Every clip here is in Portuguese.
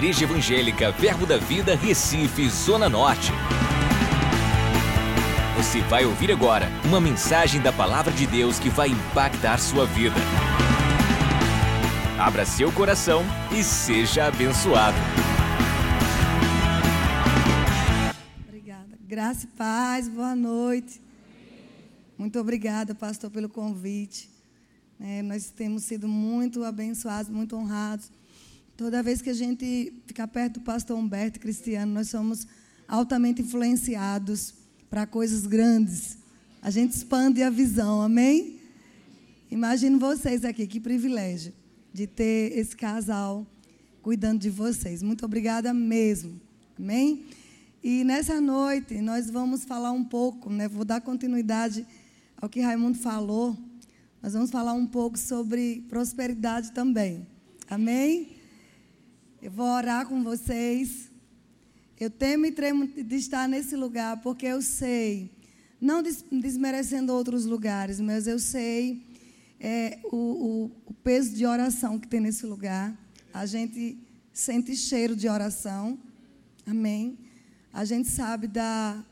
Igreja Evangélica Verbo da Vida, Recife, Zona Norte. Você vai ouvir agora uma mensagem da Palavra de Deus que vai impactar sua vida. Abra seu coração e seja abençoado. Obrigada. Graça e paz, boa noite. Muito obrigada, pastor, pelo convite. É, nós temos sido muito abençoados, muito honrados. Toda vez que a gente fica perto do pastor Humberto Cristiano, nós somos altamente influenciados para coisas grandes. A gente expande a visão, amém? Imagino vocês aqui, que privilégio de ter esse casal cuidando de vocês. Muito obrigada mesmo, amém? E nessa noite nós vamos falar um pouco, né? Vou dar continuidade ao que Raimundo falou nós vamos falar um pouco sobre prosperidade também. Amém? Eu vou orar com vocês. Eu temo e tremo de estar nesse lugar, porque eu sei, não desmerecendo outros lugares, mas eu sei é, o, o, o peso de oração que tem nesse lugar. A gente sente cheiro de oração. Amém? A gente sabe da,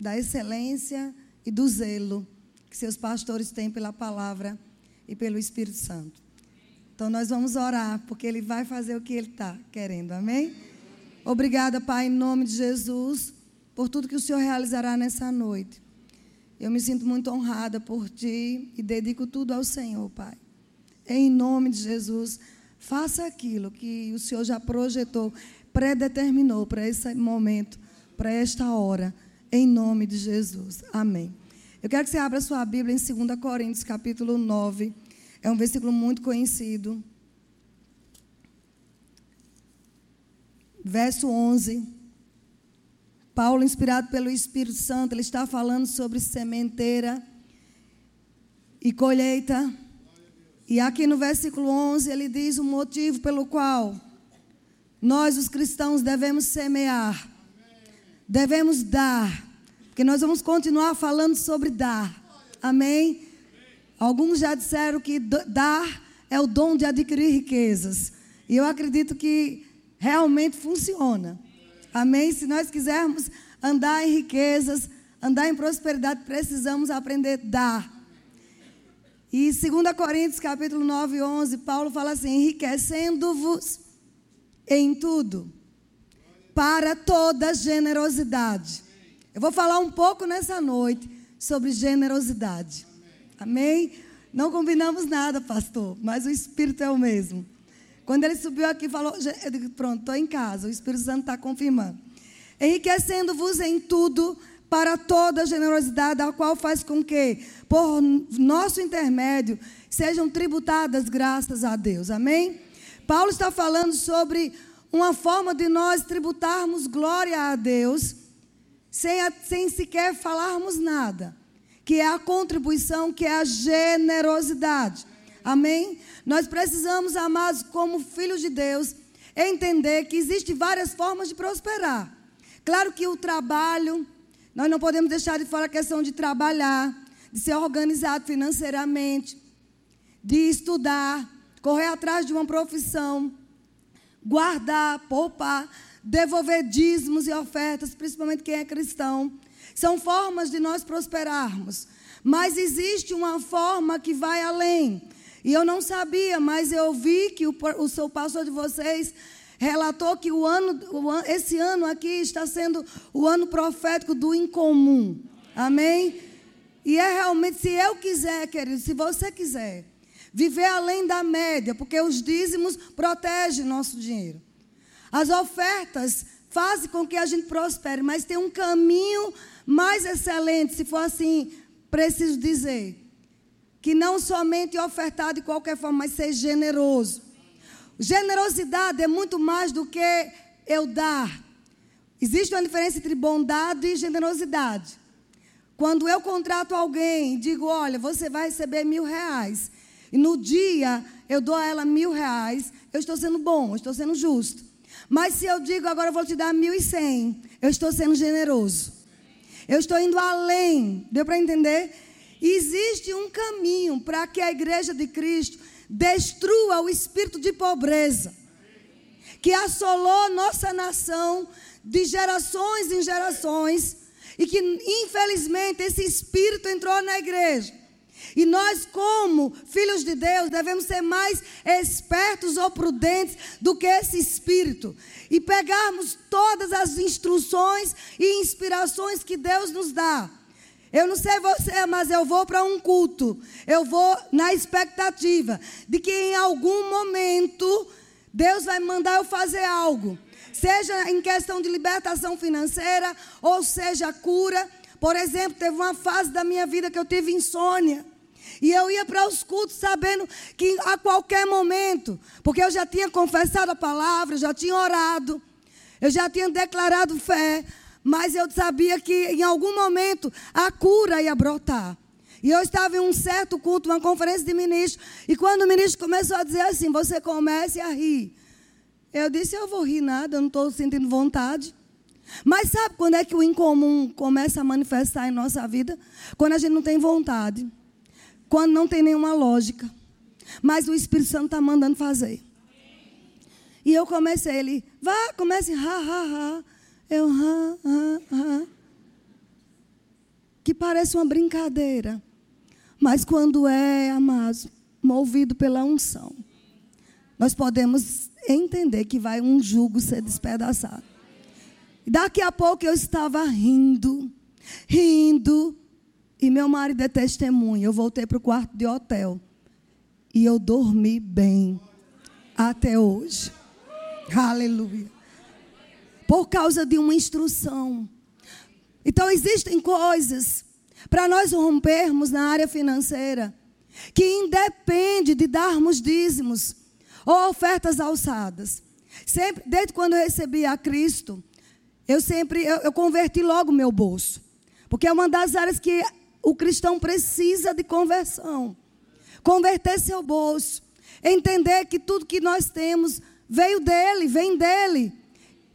da excelência e do zelo que seus pastores têm pela palavra e pelo Espírito Santo. Então nós vamos orar, porque Ele vai fazer o que Ele está querendo, amém? Obrigada, Pai, em nome de Jesus, por tudo que o Senhor realizará nessa noite. Eu me sinto muito honrada por Ti e dedico tudo ao Senhor, Pai. Em nome de Jesus, faça aquilo que o Senhor já projetou, predeterminou para esse momento, para esta hora, em nome de Jesus. Amém. Eu quero que você abra sua Bíblia em 2 Coríntios, capítulo 9. É um versículo muito conhecido. Verso 11. Paulo, inspirado pelo Espírito Santo, ele está falando sobre sementeira e colheita. E aqui no versículo 11 ele diz o motivo pelo qual nós, os cristãos, devemos semear, devemos dar que nós vamos continuar falando sobre dar. Amém? Alguns já disseram que dar é o dom de adquirir riquezas. E eu acredito que realmente funciona. Amém? Se nós quisermos andar em riquezas, andar em prosperidade, precisamos aprender a dar. E 2 Coríntios capítulo 9, 11, Paulo fala assim: enriquecendo-vos em tudo, para toda generosidade eu vou falar um pouco nessa noite sobre generosidade. Amém? Não combinamos nada, pastor, mas o Espírito é o mesmo. Quando ele subiu aqui e falou, eu digo, pronto, estou em casa, o Espírito Santo está confirmando. Enriquecendo-vos em tudo para toda generosidade, a qual faz com que, por nosso intermédio, sejam tributadas graças a Deus. Amém? Paulo está falando sobre uma forma de nós tributarmos glória a Deus sem, sem sequer falarmos nada, que é a contribuição, que é a generosidade. Amém? Nós precisamos, amados, como filhos de Deus, entender que existem várias formas de prosperar. Claro que o trabalho, nós não podemos deixar de fora a questão de trabalhar, de ser organizado financeiramente, de estudar, correr atrás de uma profissão, guardar, poupar devolver dízimos e ofertas, principalmente quem é cristão. São formas de nós prosperarmos. Mas existe uma forma que vai além. E eu não sabia, mas eu vi que o, o seu pastor de vocês relatou que o ano, esse ano aqui está sendo o ano profético do incomum. Amém? E é realmente, se eu quiser, querido, se você quiser, viver além da média, porque os dízimos protegem nosso dinheiro. As ofertas fazem com que a gente prospere, mas tem um caminho mais excelente, se for assim, preciso dizer. Que não somente ofertar de qualquer forma, mas ser generoso. Generosidade é muito mais do que eu dar. Existe uma diferença entre bondade e generosidade. Quando eu contrato alguém, digo, olha, você vai receber mil reais. E no dia eu dou a ela mil reais, eu estou sendo bom, eu estou sendo justo. Mas se eu digo agora eu vou te dar mil e cem, eu estou sendo generoso. Eu estou indo além. Deu para entender? Existe um caminho para que a igreja de Cristo destrua o espírito de pobreza. que assolou nossa nação de gerações em gerações e que infelizmente esse espírito entrou na igreja. E nós, como filhos de Deus, devemos ser mais espertos ou prudentes do que esse espírito. E pegarmos todas as instruções e inspirações que Deus nos dá. Eu não sei você, mas eu vou para um culto. Eu vou na expectativa de que em algum momento Deus vai mandar eu fazer algo. Seja em questão de libertação financeira, ou seja, cura. Por exemplo, teve uma fase da minha vida que eu tive insônia. E eu ia para os cultos sabendo que a qualquer momento, porque eu já tinha confessado a palavra, já tinha orado, eu já tinha declarado fé, mas eu sabia que em algum momento a cura ia brotar. E eu estava em um certo culto, uma conferência de ministros, e quando o ministro começou a dizer assim: você comece a rir. Eu disse: eu vou rir nada, eu não estou sentindo vontade. Mas sabe quando é que o incomum começa a manifestar em nossa vida? Quando a gente não tem vontade quando não tem nenhuma lógica. Mas o Espírito Santo está mandando fazer. E eu comecei, ele, vá, comece, ha, ha, ha. Eu, ha, ha, ha. Que parece uma brincadeira. Mas quando é, amado, movido pela unção, nós podemos entender que vai um jugo ser despedaçado. Daqui a pouco eu estava rindo, rindo, e meu marido é testemunha. Eu voltei para o quarto de hotel. E eu dormi bem. Até hoje. Aleluia. Por causa de uma instrução. Então, existem coisas para nós rompermos na área financeira que independe de darmos dízimos ou ofertas alçadas. Sempre, desde quando eu recebi a Cristo, eu sempre eu, eu converti logo meu bolso. Porque é uma das áreas que o cristão precisa de conversão. Converter seu bolso. Entender que tudo que nós temos veio dele, vem dele.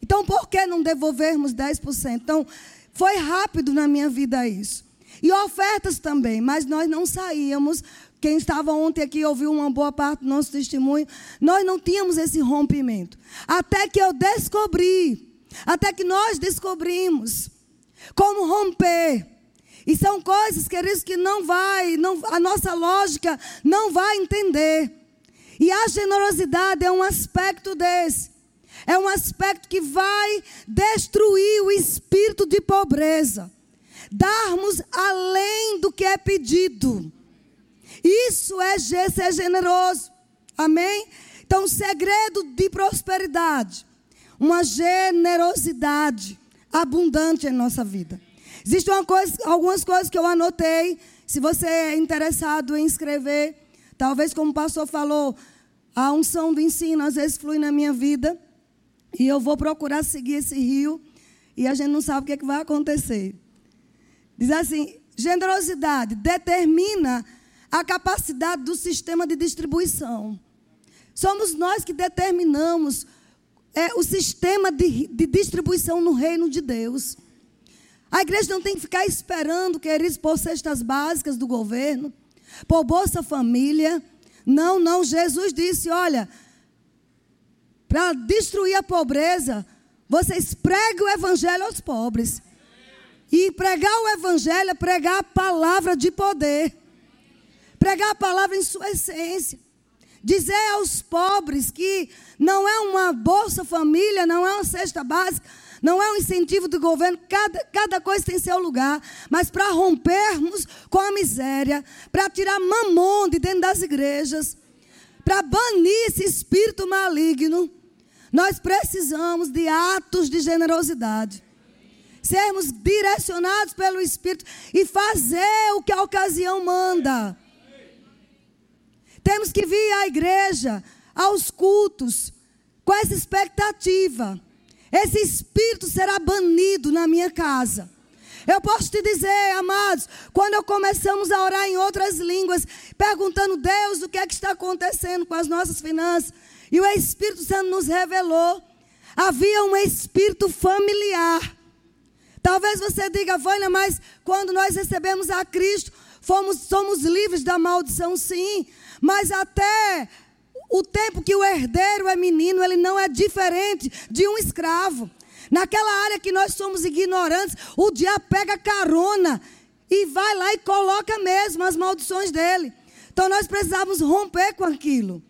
Então, por que não devolvermos 10%? Então, foi rápido na minha vida isso. E ofertas também, mas nós não saíamos. Quem estava ontem aqui ouviu uma boa parte do nosso testemunho. Nós não tínhamos esse rompimento. Até que eu descobri, até que nós descobrimos como romper e são coisas, queridos, que não vai, não, a nossa lógica não vai entender. E a generosidade é um aspecto desse. É um aspecto que vai destruir o espírito de pobreza. Darmos além do que é pedido. Isso é ser generoso. Amém? Então, o segredo de prosperidade, uma generosidade abundante em nossa vida. Existem coisa, algumas coisas que eu anotei. Se você é interessado em escrever, talvez como o pastor falou, a unção do ensino às vezes flui na minha vida. E eu vou procurar seguir esse rio. E a gente não sabe o que, é que vai acontecer. Diz assim: generosidade determina a capacidade do sistema de distribuição. Somos nós que determinamos é, o sistema de, de distribuição no reino de Deus. A igreja não tem que ficar esperando, queridos, por cestas básicas do governo, por Bolsa Família. Não, não. Jesus disse: olha, para destruir a pobreza, vocês pregam o evangelho aos pobres. E pregar o evangelho é pregar a palavra de poder. Pregar a palavra em sua essência. Dizer aos pobres que não é uma Bolsa Família, não é uma cesta básica, não é um incentivo do governo, cada, cada coisa tem seu lugar. Mas para rompermos com a miséria, para tirar mamon de dentro das igrejas, para banir esse espírito maligno, nós precisamos de atos de generosidade. Sermos direcionados pelo Espírito e fazer o que a ocasião manda. Temos que vir à igreja, aos cultos, com essa expectativa esse espírito será banido na minha casa. Eu posso te dizer, amados, quando começamos a orar em outras línguas, perguntando, Deus, o que é que está acontecendo com as nossas finanças? E o Espírito Santo nos revelou. Havia um espírito familiar. Talvez você diga, Vânia, mas quando nós recebemos a Cristo, fomos, somos livres da maldição, sim. Mas até o tempo que o herdeiro é menino, ele não é diferente de um escravo. Naquela área que nós somos ignorantes, o diabo pega carona e vai lá e coloca mesmo as maldições dele. Então nós precisávamos romper com aquilo.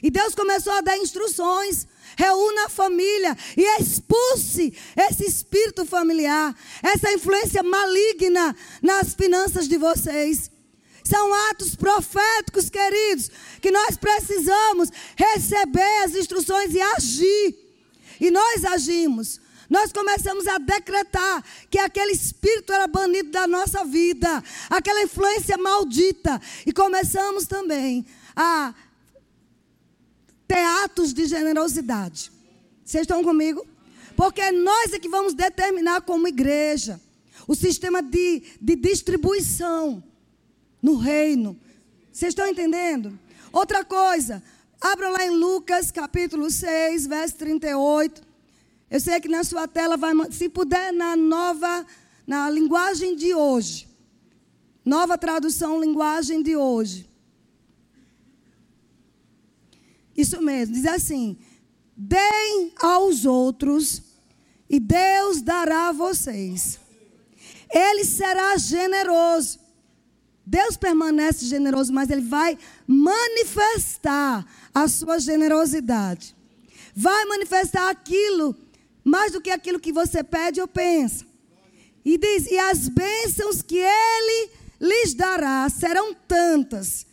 E Deus começou a dar instruções. Reúna a família e expulse esse espírito familiar, essa influência maligna nas finanças de vocês. São atos proféticos, queridos, que nós precisamos receber as instruções e agir. E nós agimos. Nós começamos a decretar que aquele espírito era banido da nossa vida, aquela influência maldita. E começamos também a ter atos de generosidade. Vocês estão comigo? Porque nós é que vamos determinar como igreja o sistema de, de distribuição no reino. Vocês estão entendendo? Outra coisa, abra lá em Lucas capítulo 6, verso 38. Eu sei que na sua tela vai, se puder, na nova, na linguagem de hoje. Nova tradução, linguagem de hoje. Isso mesmo, diz assim: deem aos outros e Deus dará a vocês. Ele será generoso. Deus permanece generoso, mas Ele vai manifestar a sua generosidade. Vai manifestar aquilo, mais do que aquilo que você pede ou pensa. E diz: E as bênçãos que Ele lhes dará serão tantas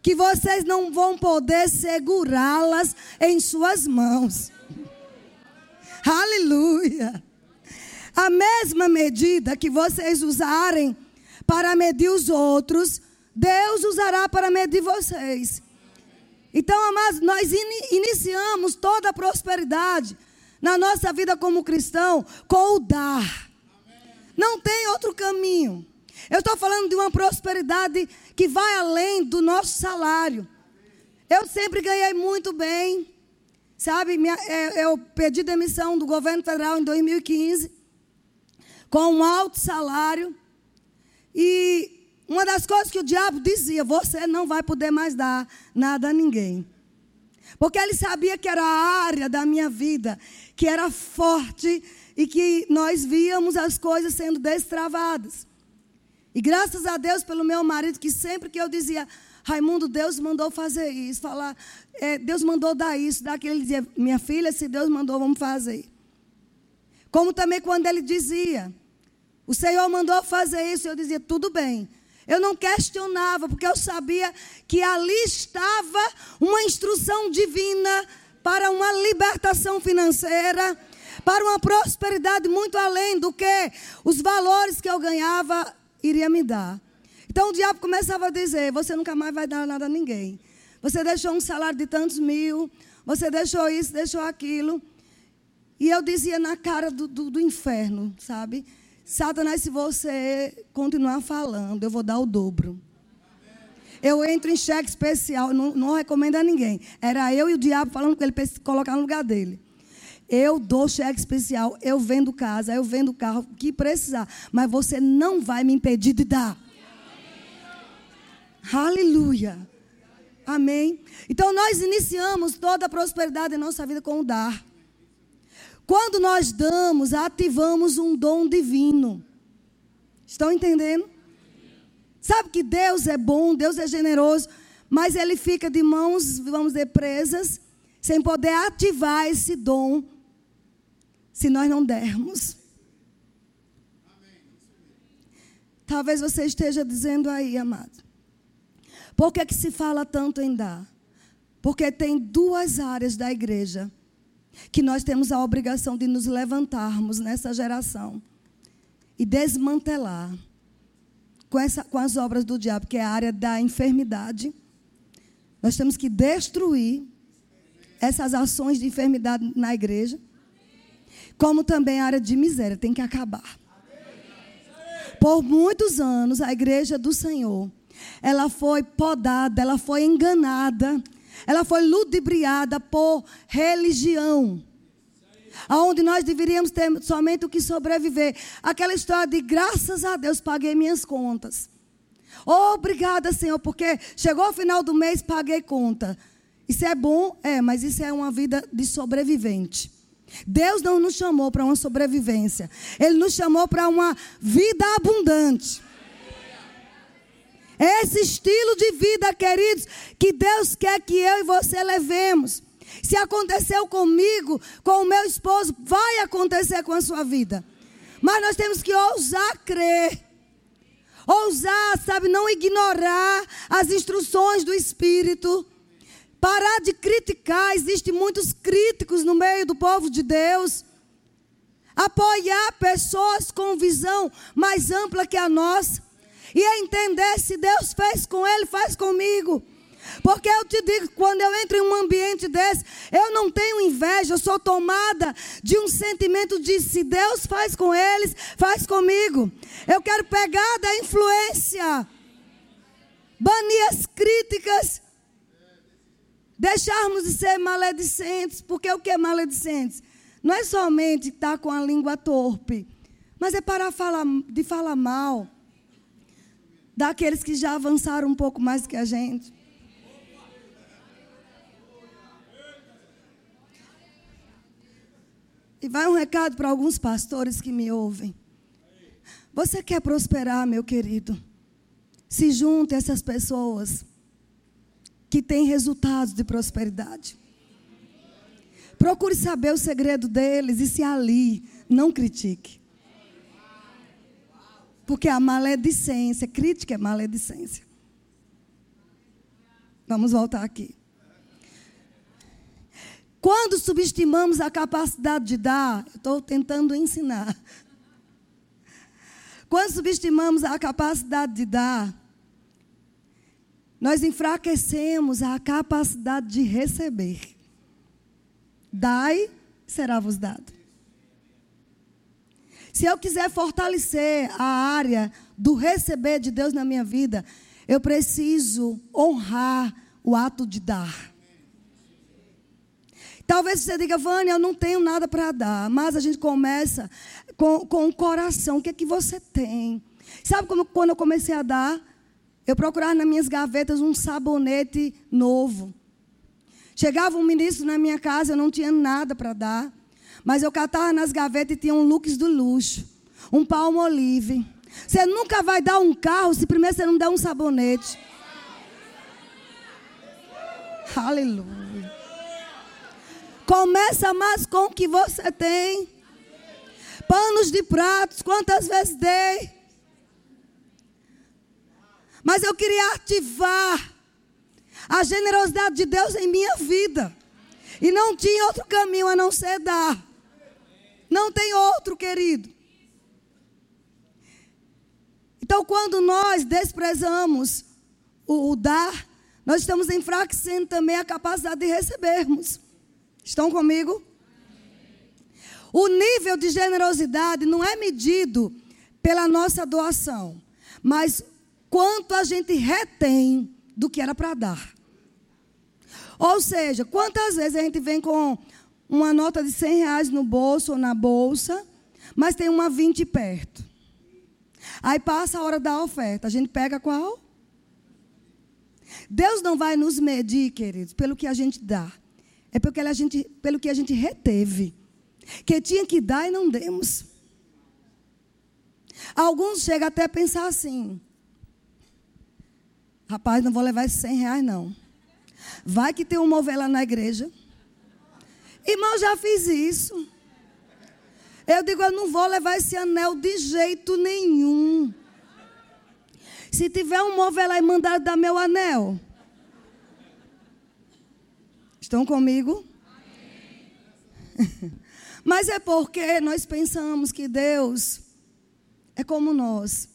que vocês não vão poder segurá-las em suas mãos. Aleluia. A mesma medida que vocês usarem para medir os outros, Deus usará para medir vocês. Então, amados, nós in iniciamos toda a prosperidade na nossa vida como cristão com o dar. Não tem outro caminho. Eu estou falando de uma prosperidade que vai além do nosso salário. Eu sempre ganhei muito bem. Sabe, minha, é, eu pedi demissão do governo federal em 2015, com um alto salário. E uma das coisas que o diabo dizia: você não vai poder mais dar nada a ninguém. Porque ele sabia que era a área da minha vida que era forte e que nós víamos as coisas sendo destravadas. E graças a Deus pelo meu marido, que sempre que eu dizia, Raimundo, Deus mandou fazer isso, falar, é, Deus mandou dar isso, daquele ele dizia, minha filha, se Deus mandou, vamos fazer. Como também quando ele dizia, o Senhor mandou fazer isso, eu dizia, tudo bem. Eu não questionava, porque eu sabia que ali estava uma instrução divina para uma libertação financeira, para uma prosperidade muito além do que os valores que eu ganhava iria me dar. Então o diabo começava a dizer: Você nunca mais vai dar nada a ninguém. Você deixou um salário de tantos mil, você deixou isso, deixou aquilo. E eu dizia na cara do, do, do inferno, sabe? Satanás, se você continuar falando, eu vou dar o dobro. Eu entro em cheque especial, não, não recomendo a ninguém. Era eu e o diabo falando com ele para colocar no lugar dele. Eu dou cheque especial, eu vendo casa, eu vendo carro, o que precisar. Mas você não vai me impedir de dar. Aleluia. Amém. Então nós iniciamos toda a prosperidade em nossa vida com o dar. Quando nós damos, ativamos um dom divino. Estão entendendo? Sabe que Deus é bom, Deus é generoso, mas ele fica de mãos, vamos dizer, presas, sem poder ativar esse dom se nós não dermos. Talvez você esteja dizendo aí, amado. Por que, que se fala tanto em dar? Porque tem duas áreas da igreja que nós temos a obrigação de nos levantarmos nessa geração e desmantelar com, essa, com as obras do diabo, que é a área da enfermidade. Nós temos que destruir essas ações de enfermidade na igreja como também a área de miséria tem que acabar. Por muitos anos, a igreja do Senhor, ela foi podada, ela foi enganada, ela foi ludibriada por religião. Aonde nós deveríamos ter somente o que sobreviver. Aquela história de graças a Deus paguei minhas contas. Obrigada, Senhor, porque chegou o final do mês, paguei conta. Isso é bom? É, mas isso é uma vida de sobrevivente. Deus não nos chamou para uma sobrevivência. Ele nos chamou para uma vida abundante. Esse estilo de vida, queridos, que Deus quer que eu e você levemos. Se aconteceu comigo, com o meu esposo, vai acontecer com a sua vida. Mas nós temos que ousar crer. Ousar, sabe, não ignorar as instruções do Espírito. Parar de criticar, existem muitos críticos no meio do povo de Deus. Apoiar pessoas com visão mais ampla que a nossa. E entender se Deus fez com ele, faz comigo. Porque eu te digo, quando eu entro em um ambiente desse, eu não tenho inveja, eu sou tomada de um sentimento de se Deus faz com eles, faz comigo. Eu quero pegar da influência, banir as críticas, deixarmos de ser maledicentes, porque o que é maledicentes? Não é somente estar com a língua torpe, mas é parar de falar mal daqueles que já avançaram um pouco mais que a gente. E vai um recado para alguns pastores que me ouvem. Você quer prosperar, meu querido? Se junte a essas pessoas que têm resultados de prosperidade. Procure saber o segredo deles e se ali, não critique. Porque a maledicência, crítica é maledicência. Vamos voltar aqui. Quando subestimamos a capacidade de dar, estou tentando ensinar. Quando subestimamos a capacidade de dar, nós enfraquecemos a capacidade de receber. Dai, será vos dado. Se eu quiser fortalecer a área do receber de Deus na minha vida, eu preciso honrar o ato de dar. Talvez você diga, Vânia, eu não tenho nada para dar. Mas a gente começa com, com o coração. O que é que você tem? Sabe como, quando eu comecei a dar? Eu procurava nas minhas gavetas um sabonete novo. Chegava um ministro na minha casa, eu não tinha nada para dar. Mas eu catava nas gavetas e tinha um looks do luxo. Um palmo olive. Você nunca vai dar um carro se primeiro você não der um sabonete. Aleluia. Começa mais com o que você tem. Panos de pratos, quantas vezes dei? Mas eu queria ativar a generosidade de Deus em minha vida. E não tinha outro caminho a não ser dar. Não tem outro, querido. Então, quando nós desprezamos o, o dar, nós estamos enfraquecendo também a capacidade de recebermos. Estão comigo? O nível de generosidade não é medido pela nossa doação, mas quanto a gente retém do que era para dar. Ou seja, quantas vezes a gente vem com uma nota de 100 reais no bolso ou na bolsa, mas tem uma 20 perto. Aí passa a hora da oferta. A gente pega qual? Deus não vai nos medir, queridos, pelo que a gente dá. É porque a gente, pelo que a gente reteve. Que tinha que dar e não demos. Alguns chegam até a pensar assim: rapaz, não vou levar esses 100 reais, não. Vai que tem um mover lá na igreja. Irmão, já fiz isso. Eu digo, eu não vou levar esse anel de jeito nenhum. Se tiver um mover lá e mandar dar meu anel, Estão comigo? Mas é porque nós pensamos que Deus é como nós.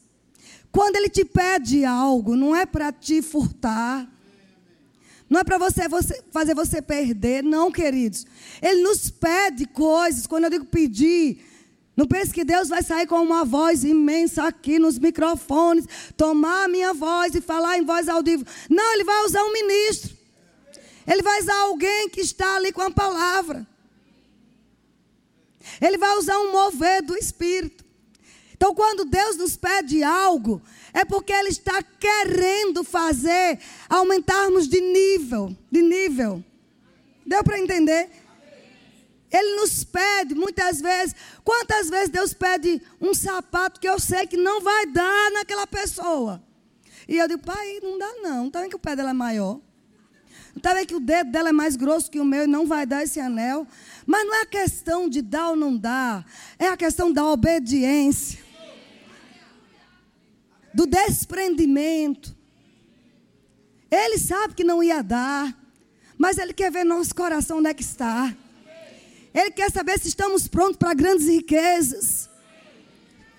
Quando Ele te pede algo, não é para te furtar. Não é para você, você, fazer você perder, não, queridos. Ele nos pede coisas. Quando eu digo pedir, não pense que Deus vai sair com uma voz imensa aqui nos microfones, tomar a minha voz e falar em voz audível. Não, Ele vai usar um ministro. Ele vai usar alguém que está ali com a palavra. Ele vai usar um mover do Espírito. Então, quando Deus nos pede algo, é porque Ele está querendo fazer aumentarmos de nível, de nível. Deu para entender? Ele nos pede muitas vezes. Quantas vezes Deus pede um sapato que eu sei que não vai dar naquela pessoa? E eu digo, pai, não dá não. Está vendo que o pé dela é maior? Está vendo que o dedo dela é mais grosso que o meu e não vai dar esse anel? Mas não é a questão de dar ou não dar. É a questão da obediência. Do desprendimento. Ele sabe que não ia dar. Mas ele quer ver nosso coração onde é que está. Ele quer saber se estamos prontos para grandes riquezas.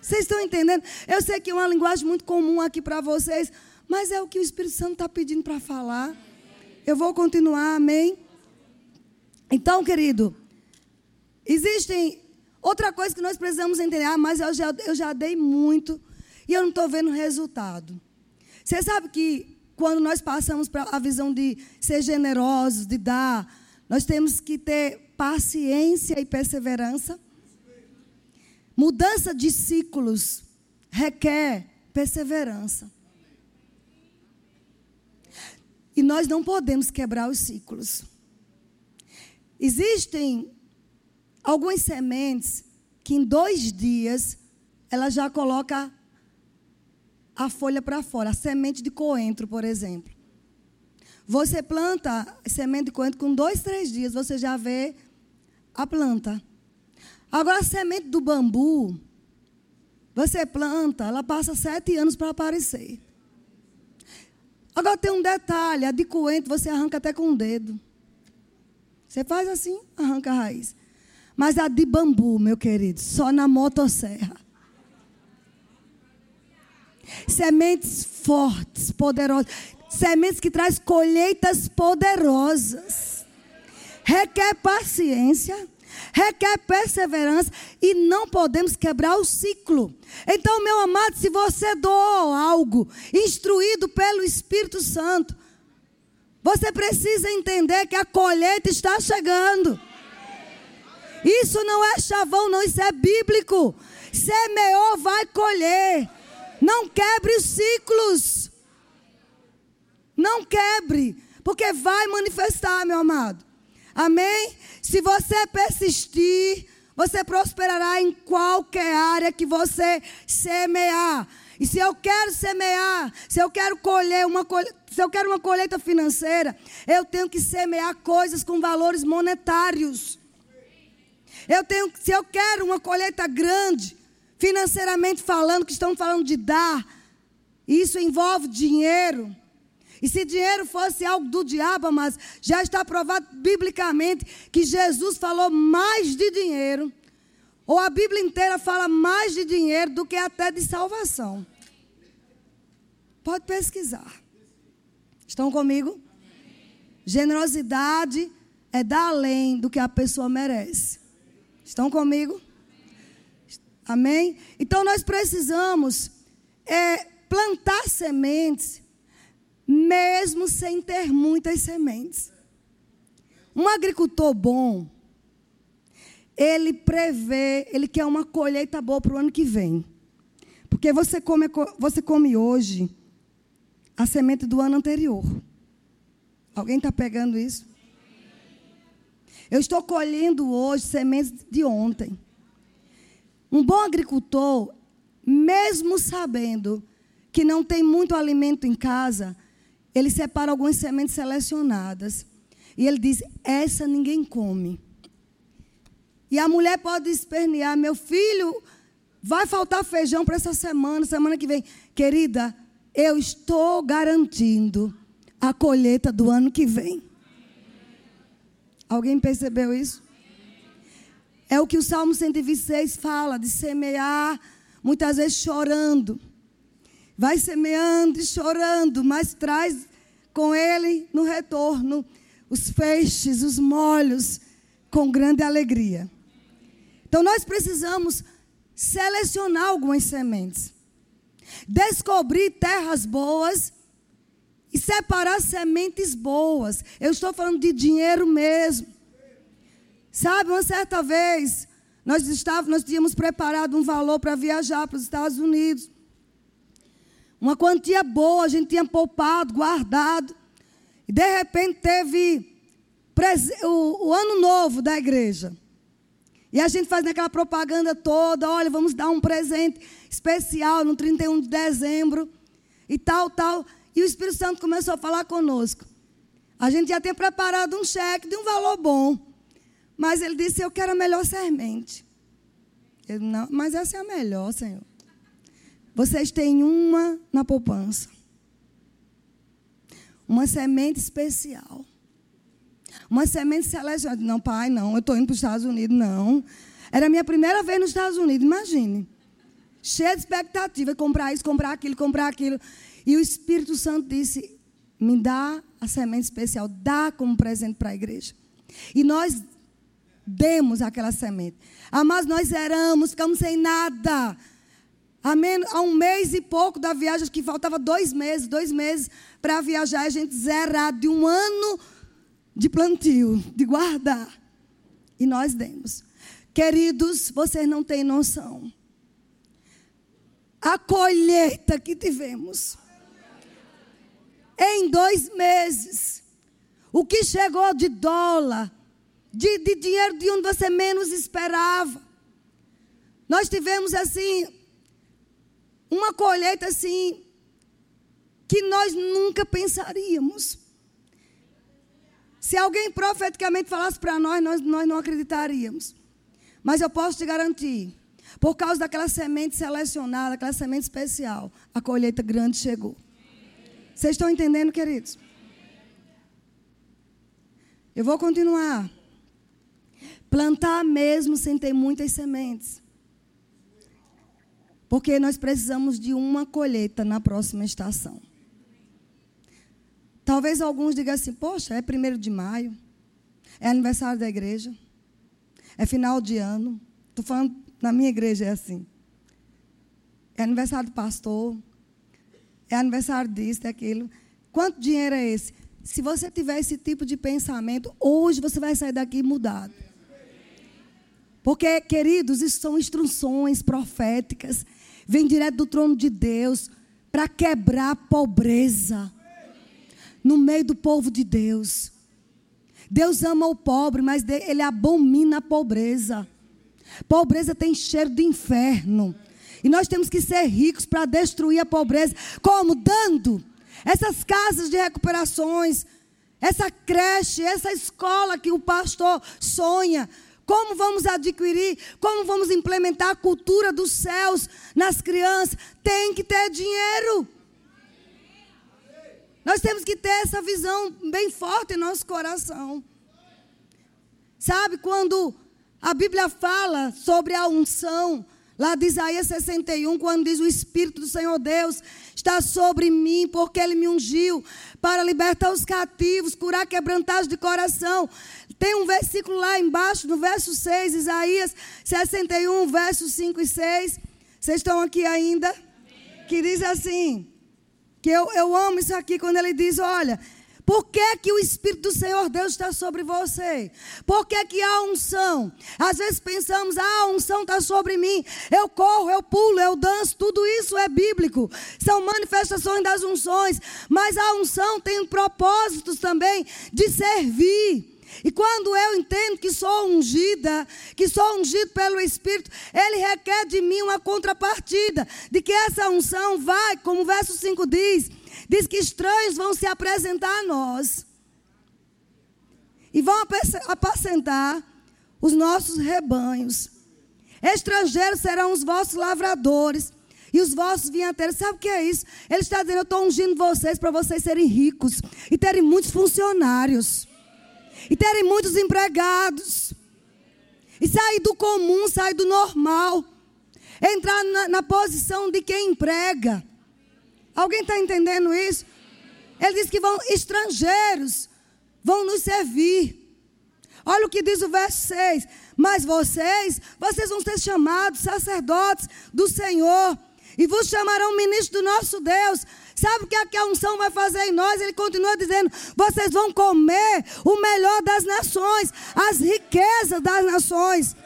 Vocês estão entendendo? Eu sei que é uma linguagem muito comum aqui para vocês, mas é o que o Espírito Santo está pedindo para falar. Eu vou continuar, amém? Então, querido, existem outra coisa que nós precisamos entender. Ah, mas eu já, eu já dei muito e eu não estou vendo resultado. Você sabe que quando nós passamos para a visão de ser generosos, de dar, nós temos que ter paciência e perseverança. Mudança de ciclos requer perseverança. E nós não podemos quebrar os ciclos. Existem algumas sementes que em dois dias ela já coloca a folha para fora. A semente de coentro, por exemplo. Você planta semente de coentro com dois, três dias, você já vê a planta. Agora, a semente do bambu, você planta, ela passa sete anos para aparecer. Agora tem um detalhe: a de coentro você arranca até com o dedo. Você faz assim, arranca a raiz. Mas a de bambu, meu querido, só na motosserra. Sementes fortes, poderosas. Sementes que traz colheitas poderosas. Requer paciência requer perseverança e não podemos quebrar o ciclo. Então, meu amado, se você doou algo instruído pelo Espírito Santo, você precisa entender que a colheita está chegando. Isso não é chavão, não, isso é bíblico. Semeou, vai colher. Não quebre os ciclos. Não quebre, porque vai manifestar, meu amado. Amém? Se você persistir, você prosperará em qualquer área que você semear. E se eu quero semear, se eu quero colher uma se eu quero uma colheita financeira, eu tenho que semear coisas com valores monetários. Eu tenho, se eu quero uma colheita grande, financeiramente falando, que estão falando de dar, isso envolve dinheiro. E se dinheiro fosse algo do diabo, mas já está provado biblicamente que Jesus falou mais de dinheiro, ou a Bíblia inteira fala mais de dinheiro do que até de salvação. Pode pesquisar. Estão comigo? Generosidade é dar além do que a pessoa merece. Estão comigo? Amém? Então nós precisamos é, plantar sementes mesmo sem ter muitas sementes. Um agricultor bom, ele prevê, ele quer uma colheita boa para o ano que vem. Porque você come, você come hoje a semente do ano anterior. Alguém está pegando isso? Eu estou colhendo hoje sementes de ontem. Um bom agricultor, mesmo sabendo que não tem muito alimento em casa, ele separa algumas sementes selecionadas. E ele diz: essa ninguém come. E a mulher pode espernear: meu filho, vai faltar feijão para essa semana, semana que vem. Querida, eu estou garantindo a colheita do ano que vem. Alguém percebeu isso? É o que o Salmo 126 fala, de semear, muitas vezes chorando. Vai semeando e chorando, mas traz com ele no retorno os feixes, os molhos, com grande alegria. Então nós precisamos selecionar algumas sementes, descobrir terras boas e separar sementes boas. Eu estou falando de dinheiro mesmo. Sabe, uma certa vez, Nós, estávamos, nós tínhamos preparado um valor para viajar para os Estados Unidos. Uma quantia boa, a gente tinha poupado, guardado. E de repente teve o, o ano novo da igreja. E a gente fazendo aquela propaganda toda, olha, vamos dar um presente especial no 31 de dezembro e tal, tal. E o Espírito Santo começou a falar conosco. A gente já tinha preparado um cheque de um valor bom. Mas ele disse: Eu quero a melhor semente. Eu, não, mas essa é a melhor, Senhor. Vocês têm uma na poupança. Uma semente especial. Uma semente selecionada. Não, pai, não, eu estou indo para os Estados Unidos. Não. Era a minha primeira vez nos Estados Unidos, imagine. Cheia de expectativa, comprar isso, comprar aquilo, comprar aquilo. E o Espírito Santo disse: me dá a semente especial, dá como presente para a igreja. E nós demos aquela semente. Ah, mas nós zeramos, ficamos sem nada. Há um mês e pouco da viagem, que faltava dois meses, dois meses para viajar, a gente zerar de um ano de plantio, de guardar. E nós demos. Queridos, vocês não têm noção. A colheita que tivemos. Em dois meses. O que chegou de dólar, de, de dinheiro de onde você menos esperava. Nós tivemos assim, uma colheita assim, que nós nunca pensaríamos. Se alguém profeticamente falasse para nós, nós, nós não acreditaríamos. Mas eu posso te garantir, por causa daquela semente selecionada, aquela semente especial, a colheita grande chegou. Vocês estão entendendo, queridos? Eu vou continuar. Plantar mesmo sem ter muitas sementes. Porque nós precisamos de uma colheita na próxima estação. Talvez alguns digam assim: poxa, é primeiro de maio, é aniversário da igreja, é final de ano. Estou falando, na minha igreja é assim. É aniversário do pastor, é aniversário disso, daquilo. Quanto dinheiro é esse? Se você tiver esse tipo de pensamento, hoje você vai sair daqui mudado. Porque, queridos, isso são instruções proféticas. Vem direto do trono de Deus para quebrar a pobreza no meio do povo de Deus. Deus ama o pobre, mas ele abomina a pobreza. Pobreza tem cheiro de inferno. E nós temos que ser ricos para destruir a pobreza. Como? Dando. Essas casas de recuperações, essa creche, essa escola que o pastor sonha. Como vamos adquirir? Como vamos implementar a cultura dos céus nas crianças? Tem que ter dinheiro. Nós temos que ter essa visão bem forte em nosso coração. Sabe, quando a Bíblia fala sobre a unção, lá de Isaías 61, quando diz: O Espírito do Senhor Deus está sobre mim, porque Ele me ungiu para libertar os cativos, curar quebrantados de coração. Tem um versículo lá embaixo, no verso 6, Isaías 61, versos 5 e 6. Vocês estão aqui ainda? Que diz assim: que eu, eu amo isso aqui quando ele diz: olha, por que, que o Espírito do Senhor Deus está sobre você? Por que, que há unção? Às vezes pensamos, ah, a unção está sobre mim. Eu corro, eu pulo, eu danço, tudo isso é bíblico. São manifestações das unções. Mas a unção tem propósitos também de servir. E quando eu entendo que sou ungida, que sou ungido pelo Espírito, Ele requer de mim uma contrapartida, de que essa unção vai, como o verso 5 diz, diz que estranhos vão se apresentar a nós e vão apacentar os nossos rebanhos. Estrangeiros serão os vossos lavradores e os vossos vinhateiros. Sabe o que é isso? Ele está dizendo: Eu estou ungindo vocês para vocês serem ricos e terem muitos funcionários e terem muitos empregados. E sair do comum, sair do normal. Entrar na, na posição de quem emprega. Alguém está entendendo isso? Ele diz que vão estrangeiros vão nos servir. Olha o que diz o verso 6. Mas vocês, vocês vão ser chamados sacerdotes do Senhor. E vos chamarão ministros do nosso Deus. Sabe o que, é que a unção vai fazer em nós? Ele continua dizendo: vocês vão comer o melhor das nações, as riquezas das nações.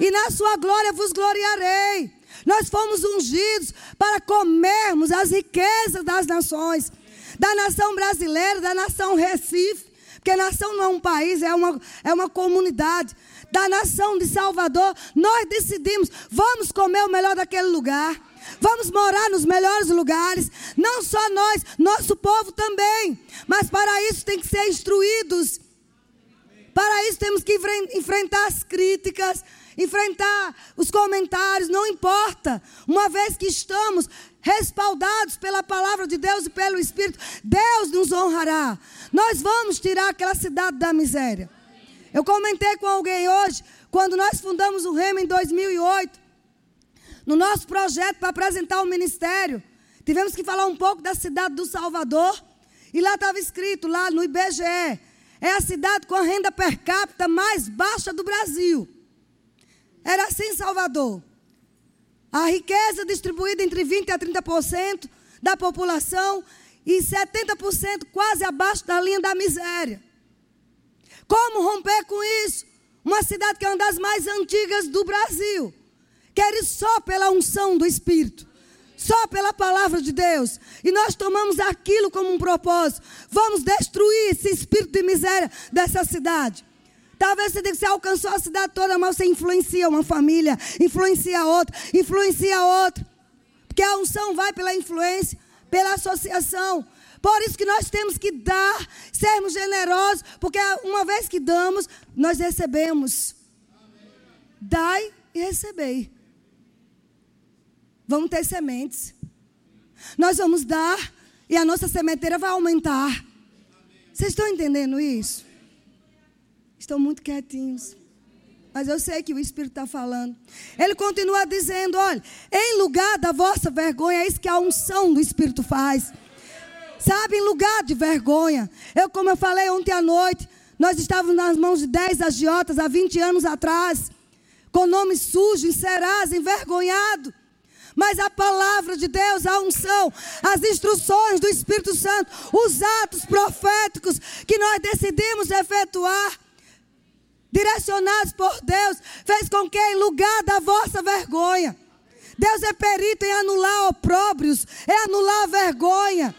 e na sua glória vos gloriarei. Nós fomos ungidos para comermos as riquezas das nações, da nação brasileira, da nação Recife, porque nação não é um país, é uma, é uma comunidade. Da nação de Salvador, nós decidimos, vamos comer o melhor daquele lugar. Vamos morar nos melhores lugares. Não só nós, nosso povo também. Mas para isso tem que ser instruídos. Para isso temos que enfrentar as críticas, enfrentar os comentários, não importa. Uma vez que estamos respaldados pela palavra de Deus e pelo Espírito, Deus nos honrará. Nós vamos tirar aquela cidade da miséria. Eu comentei com alguém hoje, quando nós fundamos o Remo em 2008, no nosso projeto para apresentar o ministério, tivemos que falar um pouco da cidade do Salvador. E lá estava escrito, lá no IBGE, é a cidade com a renda per capita mais baixa do Brasil. Era assim Salvador. A riqueza distribuída entre 20% a 30% da população e 70% quase abaixo da linha da miséria. Como romper com isso? Uma cidade que é uma das mais antigas do Brasil. Queres só pela unção do Espírito. Só pela palavra de Deus. E nós tomamos aquilo como um propósito. Vamos destruir esse espírito de miséria dessa cidade. Talvez você diga que você alcançou a cidade toda, mas você influencia uma família, influencia outra, influencia outra. Porque a unção vai pela influência, pela associação. Por isso que nós temos que dar, sermos generosos, porque uma vez que damos, nós recebemos. Dai e recebei. Vamos ter sementes. Nós vamos dar e a nossa sementeira vai aumentar. Vocês estão entendendo isso? Estão muito quietinhos. Mas eu sei que o Espírito está falando. Ele continua dizendo: olha, em lugar da vossa vergonha, é isso que a unção do Espírito faz. Sabe, em lugar de vergonha. Eu, como eu falei ontem à noite, nós estávamos nas mãos de 10 agiotas há 20 anos atrás, com nome sujo, em Serasa, envergonhado. Mas a palavra de Deus, a unção, as instruções do Espírito Santo, os atos proféticos que nós decidimos efetuar, direcionados por Deus, fez com que em lugar da vossa vergonha, Deus é perito em anular opróbrios, é anular a vergonha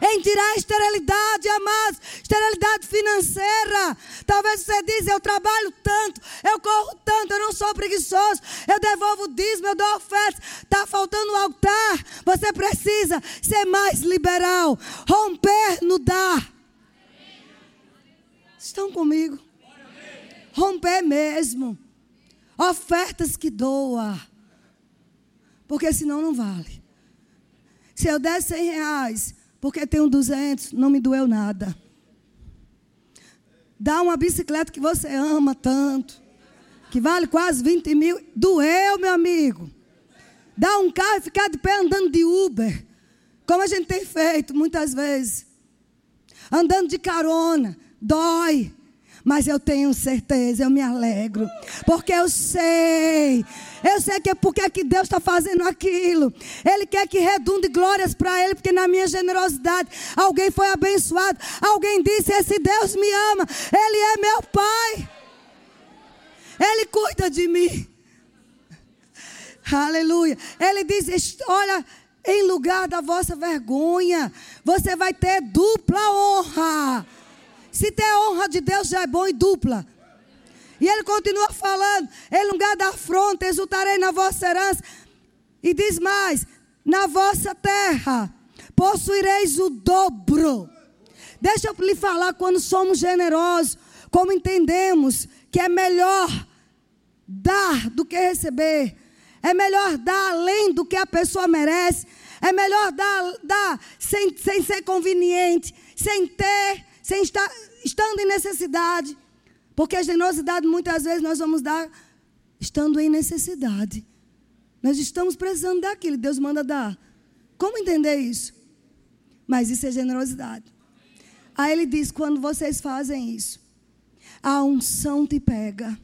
em tirar a esterilidade, amados, esterilidade financeira. Talvez você diz, eu trabalho tanto, eu corro tanto, eu não sou preguiçoso, eu devolvo o dízimo, eu dou oferta, está faltando o altar. Você precisa ser mais liberal, romper no dar. Estão comigo? Romper mesmo. Ofertas que doa. Porque senão não vale. Se eu der 100 reais, porque tenho 200, não me doeu nada. Dá uma bicicleta que você ama tanto, que vale quase 20 mil, doeu, meu amigo. Dá um carro e ficar de pé andando de Uber, como a gente tem feito muitas vezes. Andando de carona, dói. Mas eu tenho certeza, eu me alegro. Porque eu sei. Eu sei que é porque é que Deus está fazendo aquilo. Ele quer que redunde glórias para Ele, porque na minha generosidade alguém foi abençoado. Alguém disse: Esse Deus me ama. Ele é meu Pai. Ele cuida de mim. Aleluia. Ele diz: Olha, em lugar da vossa vergonha, você vai ter dupla honra. Se ter honra de Deus já é bom e dupla. E ele continua falando: em lugar da afronta, exultarei na vossa herança. E diz mais: na vossa terra possuireis o dobro. Deixa eu lhe falar quando somos generosos, como entendemos que é melhor dar do que receber. É melhor dar além do que a pessoa merece. É melhor dar, dar sem, sem ser conveniente, sem ter sem estar estando em necessidade. Porque a generosidade muitas vezes nós vamos dar estando em necessidade. Nós estamos precisando daquilo, Deus manda dar. Como entender isso? Mas isso é generosidade. Aí ele diz: quando vocês fazem isso, a unção te pega.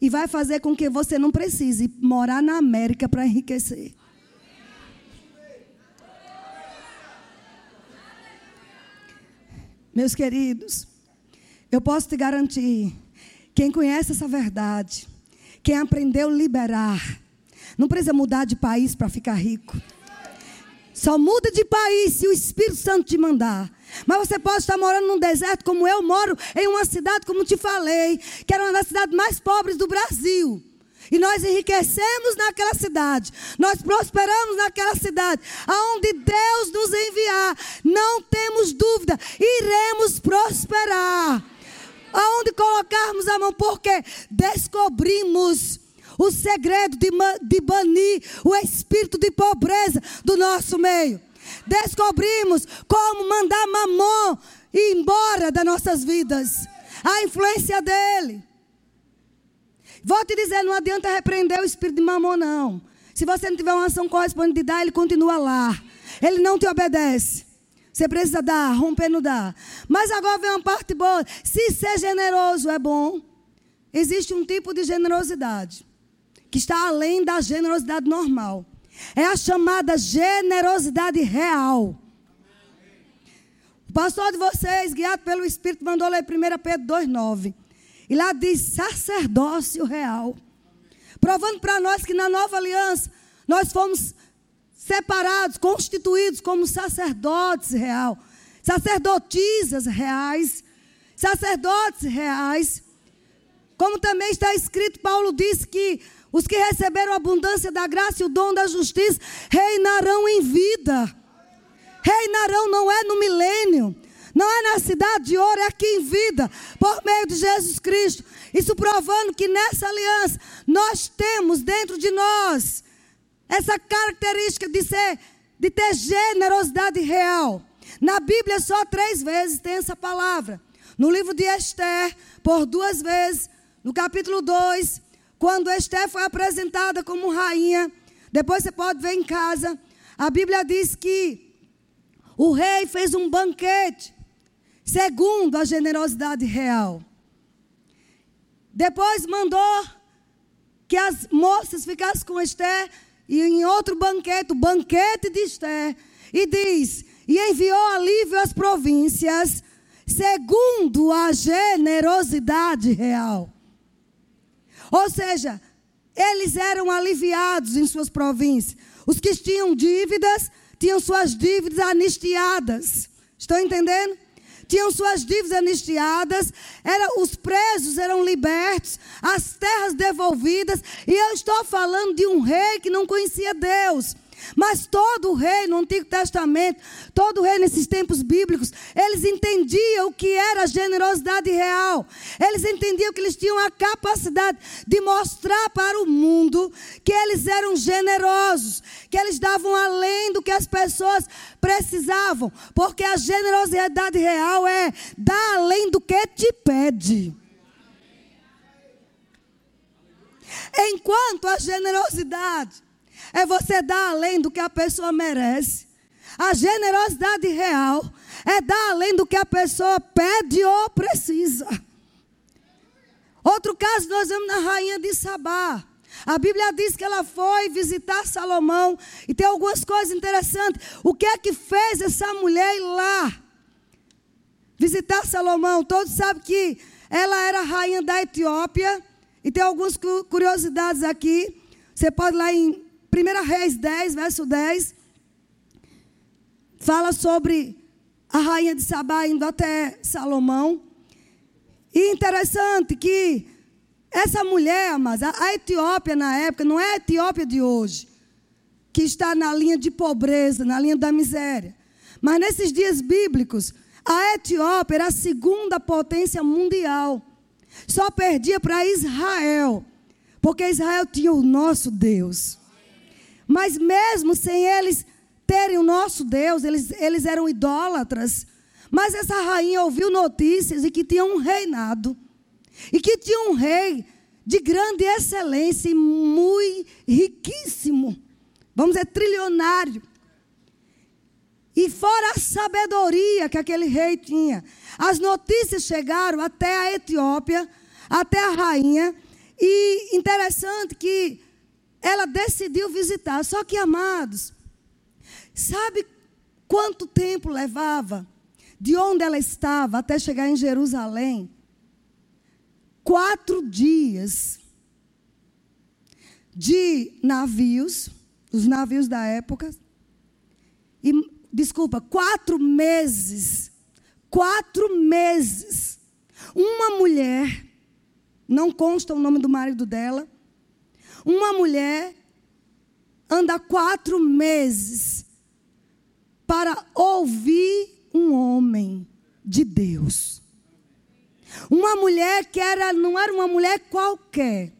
E vai fazer com que você não precise morar na América para enriquecer. Meus queridos, eu posso te garantir Quem conhece essa verdade, quem aprendeu a liberar, não precisa mudar de país para ficar rico. Só muda de país se o Espírito Santo te mandar. Mas você pode estar morando num deserto como eu moro, em uma cidade, como te falei, que era uma das cidades mais pobres do Brasil. E nós enriquecemos naquela cidade, nós prosperamos naquela cidade, aonde Deus nos enviar, não temos dúvida, iremos prosperar. Aonde colocarmos a mão, porque descobrimos o segredo de, de banir o espírito de pobreza do nosso meio. Descobrimos como mandar mamon embora das nossas vidas. A influência dele. Vou te dizer, não adianta repreender o espírito de mamon, não. Se você não tiver uma ação correspondente de dar, ele continua lá. Ele não te obedece. Você precisa dar, romper no dar. Mas agora vem uma parte boa. Se ser generoso é bom, existe um tipo de generosidade que está além da generosidade normal. É a chamada generosidade real. O pastor de vocês, guiado pelo Espírito, mandou ler 1 Pedro 2,9. E lá diz sacerdócio real. Provando para nós que na nova aliança nós fomos separados, constituídos como sacerdotes real, sacerdotisas reais, sacerdotes reais. Como também está escrito, Paulo disse que os que receberam a abundância da graça e o dom da justiça reinarão em vida. Reinarão não é no milênio, não é na cidade de ouro, é aqui em vida, por meio de Jesus Cristo. Isso provando que nessa aliança nós temos dentro de nós essa característica de ser, de ter generosidade real. Na Bíblia só três vezes tem essa palavra. No livro de Esther, por duas vezes. No capítulo 2, quando Esther foi apresentada como rainha. Depois você pode ver em casa. A Bíblia diz que o rei fez um banquete segundo a generosidade real. Depois mandou que as moças ficassem com Esther e em outro banquete, o banquete de Esther, e diz: e enviou alívio às províncias, segundo a generosidade real. Ou seja, eles eram aliviados em suas províncias. Os que tinham dívidas, tinham suas dívidas anistiadas. Estão entendendo? Tinham suas dívidas anistiadas, era, os presos eram libertos, as terras devolvidas, e eu estou falando de um rei que não conhecia Deus. Mas todo rei no Antigo Testamento, todo rei nesses tempos bíblicos, eles entendiam o que era a generosidade real. Eles entendiam que eles tinham a capacidade de mostrar para o mundo que eles eram generosos, que eles davam além do que as pessoas precisavam, porque a generosidade real é dar além do que te pede. Enquanto a generosidade é você dar além do que a pessoa merece. A generosidade real é dar além do que a pessoa pede ou precisa. Outro caso, nós vemos na rainha de Sabá. A Bíblia diz que ela foi visitar Salomão. E tem algumas coisas interessantes. O que é que fez essa mulher ir lá? Visitar Salomão. Todos sabem que ela era rainha da Etiópia. E tem algumas curiosidades aqui. Você pode ir lá em 1 Reis 10, verso 10, fala sobre a rainha de Sabá indo até Salomão. E interessante que essa mulher, mas a Etiópia na época não é a Etiópia de hoje, que está na linha de pobreza, na linha da miséria. Mas nesses dias bíblicos, a Etiópia era a segunda potência mundial. Só perdia para Israel, porque Israel tinha o nosso Deus. Mas mesmo sem eles terem o nosso Deus, eles, eles eram idólatras. Mas essa rainha ouviu notícias de que tinha um reinado. E que tinha um rei de grande excelência e muito riquíssimo. Vamos dizer, trilionário. E fora a sabedoria que aquele rei tinha. As notícias chegaram até a Etiópia, até a rainha. E interessante que ela decidiu visitar. Só que, amados, sabe quanto tempo levava de onde ela estava até chegar em Jerusalém? quatro dias de navios, os navios da época, e, desculpa, quatro meses, quatro meses, uma mulher, não consta o nome do marido dela, uma mulher anda quatro meses para ouvir um homem de Deus. Uma mulher que era, não era uma mulher qualquer,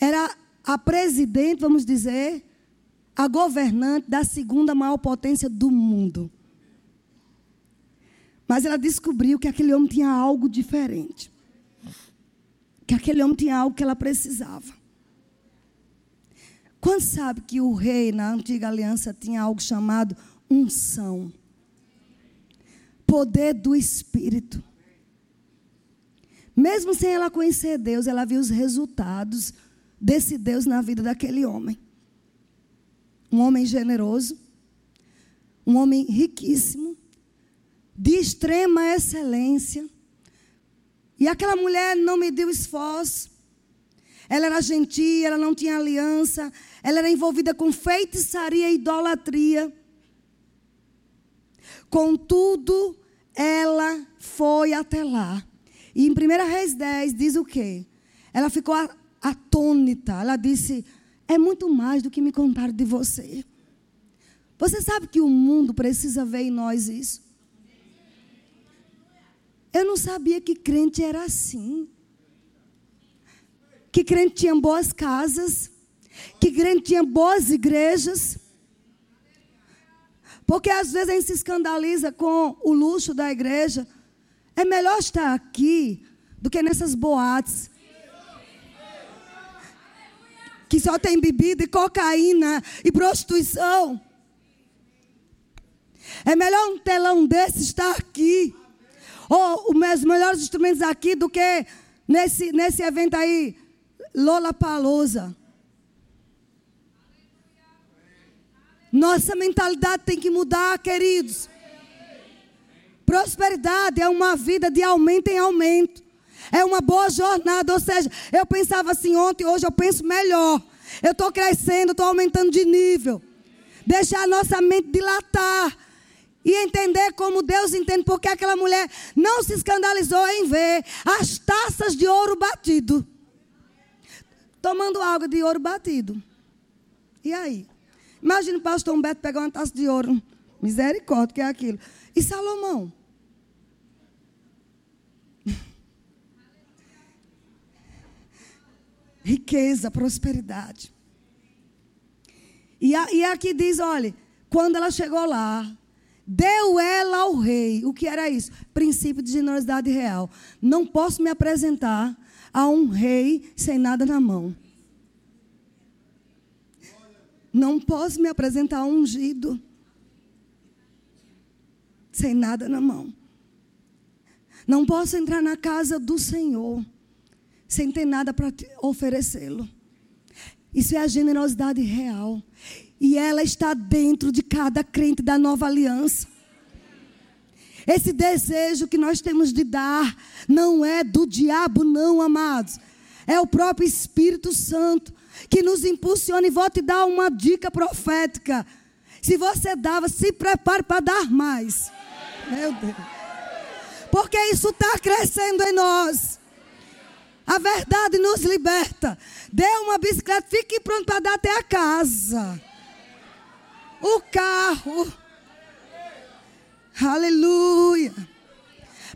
era a presidente, vamos dizer, a governante da segunda maior potência do mundo. Mas ela descobriu que aquele homem tinha algo diferente. Que aquele homem tinha algo que ela precisava. Quando sabe que o rei na antiga aliança tinha algo chamado unção? Poder do Espírito. Mesmo sem ela conhecer Deus, ela viu os resultados desse Deus na vida daquele homem. Um homem generoso, um homem riquíssimo, de extrema excelência. E aquela mulher não mediu esforço. Ela era gentil, ela não tinha aliança, ela era envolvida com feitiçaria e idolatria. Contudo, ela foi até lá. E em 1 Reis 10 diz o quê? Ela ficou atônita. Ela disse: É muito mais do que me contaram de você. Você sabe que o mundo precisa ver em nós isso? Eu não sabia que crente era assim. Que crente tinha boas casas. Que crente tinha boas igrejas. Porque às vezes a gente se escandaliza com o luxo da igreja. É melhor estar aqui do que nessas boates que só tem bebida e cocaína e prostituição. É melhor um telão desse estar aqui. Ou os melhores instrumentos aqui do que nesse, nesse evento aí, Lola Palosa. Nossa mentalidade tem que mudar, queridos. Prosperidade é uma vida de aumento em aumento. É uma boa jornada. Ou seja, eu pensava assim ontem, hoje eu penso melhor. Eu estou crescendo, estou aumentando de nível. Deixar a nossa mente dilatar. E entender como Deus entende, porque aquela mulher não se escandalizou em ver as taças de ouro batido. Tomando água de ouro batido. E aí? Imagina o pastor Humberto pegar uma taça de ouro. Misericórdia, que é aquilo. E Salomão? riqueza, prosperidade. E, a, e aqui diz: olha, quando ela chegou lá, deu ela ao rei. O que era isso? Princípio de generosidade real. Não posso me apresentar a um rei sem nada na mão. Não posso me apresentar ungido sem nada na mão. Não posso entrar na casa do Senhor sem ter nada para oferecê-lo. Isso é a generosidade real. E ela está dentro de cada crente da nova aliança. Esse desejo que nós temos de dar não é do diabo, não, amados. É o próprio Espírito Santo que nos impulsiona. E vou te dar uma dica profética. Se você dava, se prepare para dar mais. Meu Deus. Porque isso está crescendo em nós. A verdade nos liberta. Dê uma bicicleta, fique pronto para dar até a casa. O carro. Aleluia.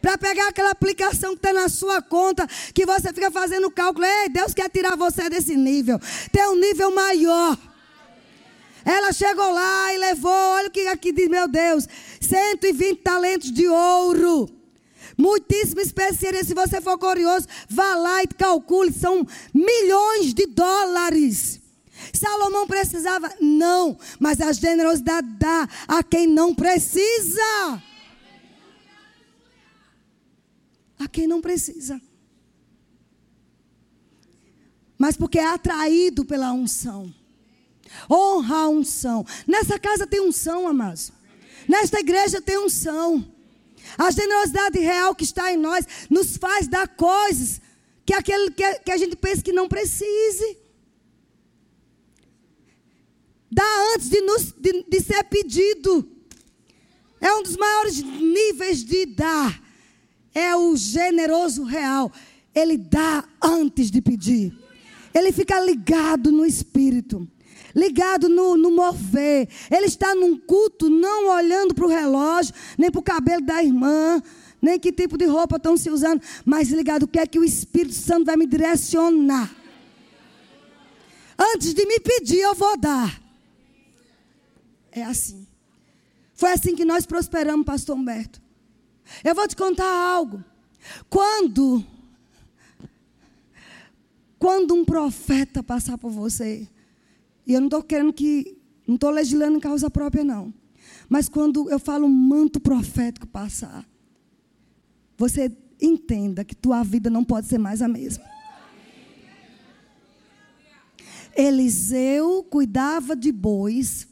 Para pegar aquela aplicação que está na sua conta, que você fica fazendo cálculo. Ei, Deus quer tirar você desse nível. Tem um nível maior. Ela chegou lá e levou, olha o que aqui diz, meu Deus, 120 talentos de ouro. Muitíssima especiaria. Se você for curioso, vá lá e calcule. São milhões de dólares. Salomão precisava? Não. Mas a generosidade dá a quem não precisa. A quem não precisa. Mas porque é atraído pela unção. Honra a unção. Nessa casa tem unção, amados. Nesta igreja tem unção. A generosidade real que está em nós nos faz dar coisas que aquele que, que a gente pensa que não precise. Dá antes de, nos, de, de ser pedido. É um dos maiores níveis de dar. É o generoso real. Ele dá antes de pedir. Ele fica ligado no espírito, ligado no, no mover. Ele está num culto, não olhando para o relógio, nem para o cabelo da irmã, nem que tipo de roupa estão se usando, mas ligado o que é que o Espírito Santo vai me direcionar. Antes de me pedir, eu vou dar. É assim. Foi assim que nós prosperamos, pastor Humberto. Eu vou te contar algo. Quando quando um profeta passar por você, e eu não estou querendo que, não estou legislando em causa própria, não. Mas quando eu falo manto profético passar, você entenda que tua vida não pode ser mais a mesma. Eliseu cuidava de bois,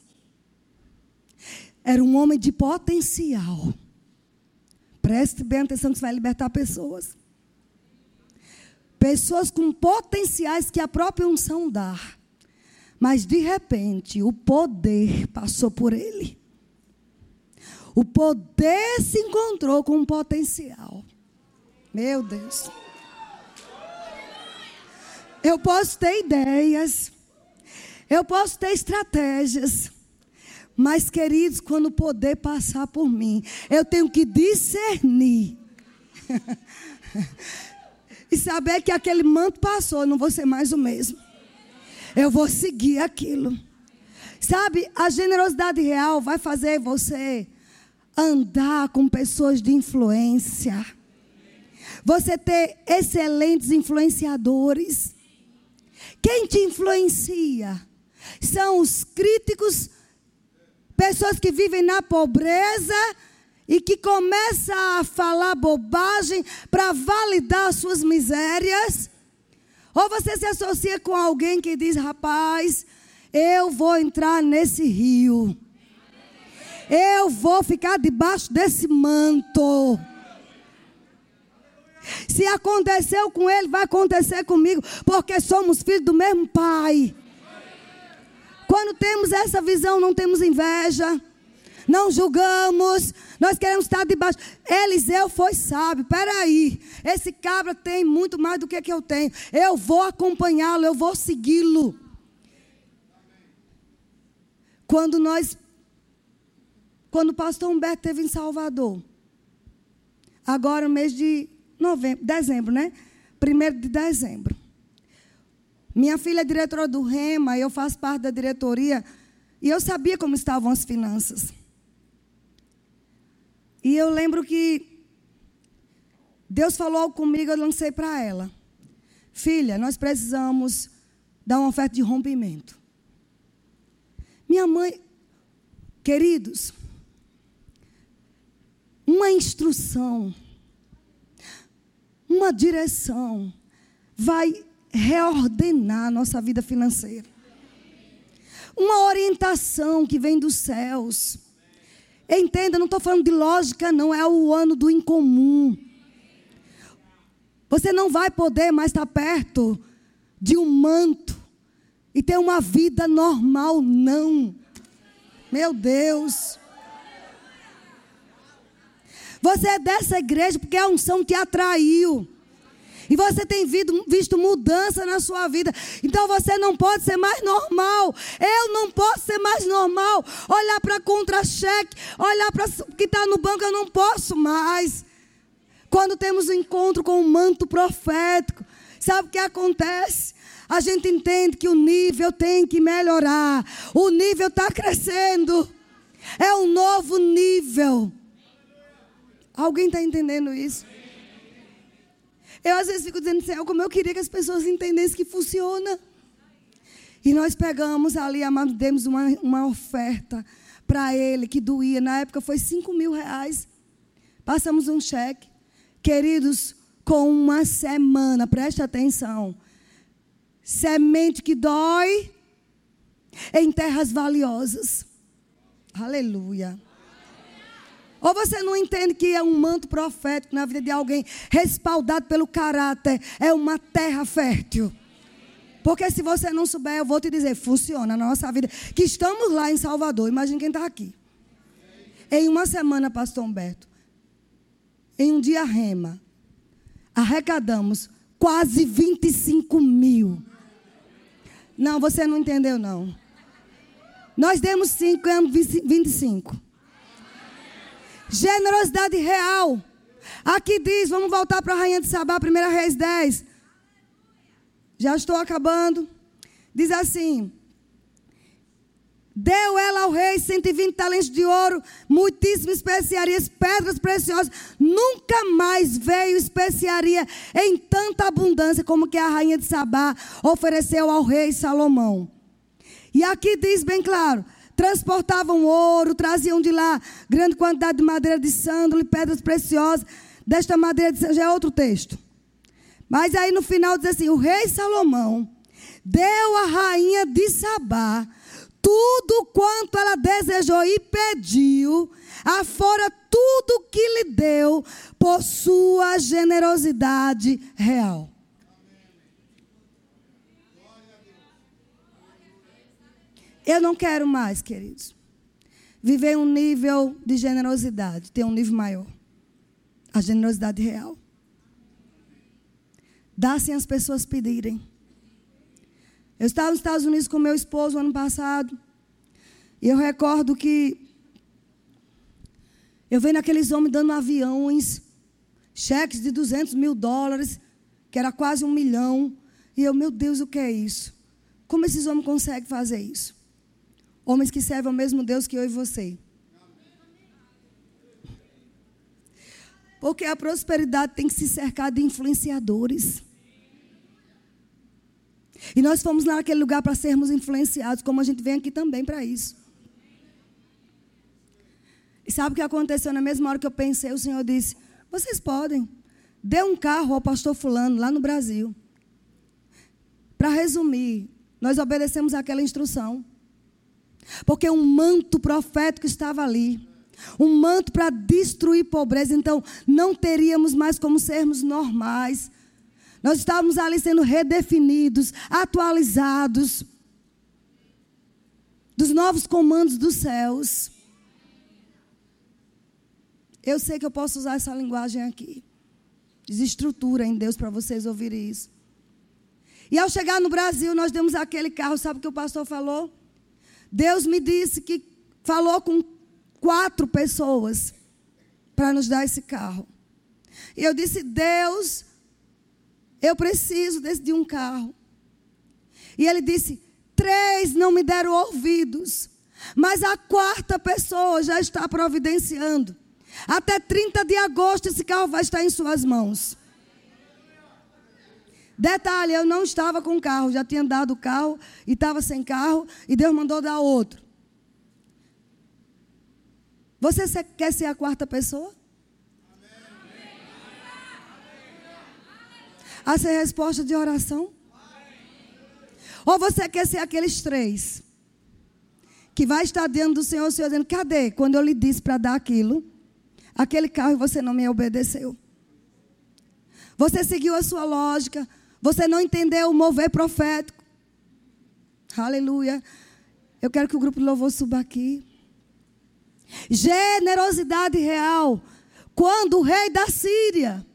era um homem de potencial. Preste bem atenção que você vai libertar pessoas. Pessoas com potenciais que a própria unção dá. Mas de repente, o poder passou por ele. O poder se encontrou com um potencial. Meu Deus. Eu posso ter ideias. Eu posso ter estratégias. Mas, queridos, quando o poder passar por mim, eu tenho que discernir. e saber que aquele manto passou, eu não vou ser mais o mesmo. Eu vou seguir aquilo. Sabe, a generosidade real vai fazer você andar com pessoas de influência. Você ter excelentes influenciadores. Quem te influencia? São os críticos, pessoas que vivem na pobreza e que começa a falar bobagem para validar as suas misérias, ou você se associa com alguém que diz: rapaz, eu vou entrar nesse rio, eu vou ficar debaixo desse manto. Se aconteceu com ele, vai acontecer comigo, porque somos filhos do mesmo pai. Quando temos essa visão, não temos inveja, não julgamos, nós queremos estar debaixo. Eliseu foi sábio. Peraí, esse cabra tem muito mais do que, que eu tenho. Eu vou acompanhá-lo, eu vou segui-lo. Quando nós, quando o pastor Humberto esteve em Salvador, agora mês de novembro, dezembro, né? Primeiro de dezembro. Minha filha é diretora do REMA, eu faço parte da diretoria, e eu sabia como estavam as finanças. E eu lembro que Deus falou comigo, eu lancei para ela. Filha, nós precisamos dar uma oferta de rompimento. Minha mãe, queridos, uma instrução, uma direção vai reordenar a nossa vida financeira. Uma orientação que vem dos céus Entenda, não estou falando de lógica, não, é o ano do incomum. Você não vai poder mais estar perto de um manto e ter uma vida normal, não. Meu Deus. Você é dessa igreja porque a unção te atraiu. E você tem visto mudança na sua vida. Então você não pode ser mais normal. Eu não posso ser mais normal. Olhar para contra-cheque, olhar para o que está no banco, eu não posso mais. Quando temos um encontro com o manto profético, sabe o que acontece? A gente entende que o nível tem que melhorar. O nível está crescendo. É um novo nível. Alguém está entendendo isso? Eu às vezes fico dizendo, Senhor, como eu queria que as pessoas entendessem que funciona. E nós pegamos ali, demos uma, uma oferta para ele que doía. Na época foi 5 mil reais. Passamos um cheque. Queridos, com uma semana, preste atenção. Semente que dói em terras valiosas. Aleluia. Ou você não entende que é um manto profético na vida de alguém, respaldado pelo caráter, é uma terra fértil. Porque se você não souber, eu vou te dizer, funciona na nossa vida. Que estamos lá em Salvador, imagine quem está aqui. Em uma semana, pastor Humberto, em um dia rema, arrecadamos quase 25 mil. Não, você não entendeu, não. Nós demos 5, ganhamos 25. Generosidade real. Aqui diz, vamos voltar para a Rainha de Sabá, 1 Reis 10. Já estou acabando. Diz assim: Deu ela ao rei 120 talentos de ouro, muitíssimas especiarias, pedras preciosas. Nunca mais veio especiaria em tanta abundância como que a rainha de Sabá ofereceu ao rei Salomão. E aqui diz bem claro: transportavam ouro, traziam de lá grande quantidade de madeira de sândalo e pedras preciosas. Desta madeira de sândalo, já é outro texto. Mas aí no final diz assim: o rei Salomão deu à rainha de Sabá tudo quanto ela desejou e pediu, afora tudo que lhe deu por sua generosidade real. Eu não quero mais, queridos, viver um nível de generosidade, ter um nível maior. A generosidade real. Dá sem as pessoas pedirem. Eu estava nos Estados Unidos com meu esposo ano passado. E eu recordo que eu vendo aqueles homens dando aviões, cheques de 200 mil dólares, que era quase um milhão. E eu, meu Deus, o que é isso? Como esses homens conseguem fazer isso? Homens que servem ao mesmo Deus que eu e você. Porque a prosperidade tem que se cercar de influenciadores. E nós fomos naquele lugar para sermos influenciados, como a gente vem aqui também para isso. E sabe o que aconteceu na mesma hora que eu pensei? O Senhor disse: Vocês podem. Dê um carro ao pastor Fulano, lá no Brasil. Para resumir, nós obedecemos aquela instrução. Porque um manto profético estava ali. Um manto para destruir pobreza. Então, não teríamos mais como sermos normais. Nós estávamos ali sendo redefinidos, atualizados dos novos comandos dos céus. Eu sei que eu posso usar essa linguagem aqui. Desestrutura em Deus para vocês ouvirem isso. E ao chegar no Brasil, nós demos aquele carro, sabe o que o pastor falou? Deus me disse que falou com quatro pessoas para nos dar esse carro. E eu disse: Deus, eu preciso desse, de um carro. E ele disse: Três não me deram ouvidos, mas a quarta pessoa já está providenciando. Até 30 de agosto esse carro vai estar em suas mãos. Detalhe, eu não estava com carro, já tinha dado o carro e estava sem carro e Deus mandou dar outro. Você quer ser a quarta pessoa? A ser resposta de oração? Ou você quer ser aqueles três? Que vai estar diante do Senhor, o Senhor dizendo: cadê? Quando eu lhe disse para dar aquilo, aquele carro e você não me obedeceu. Você seguiu a sua lógica, você não entendeu o mover profético. Aleluia. Eu quero que o grupo de louvor suba aqui. Generosidade real. Quando o rei da Síria.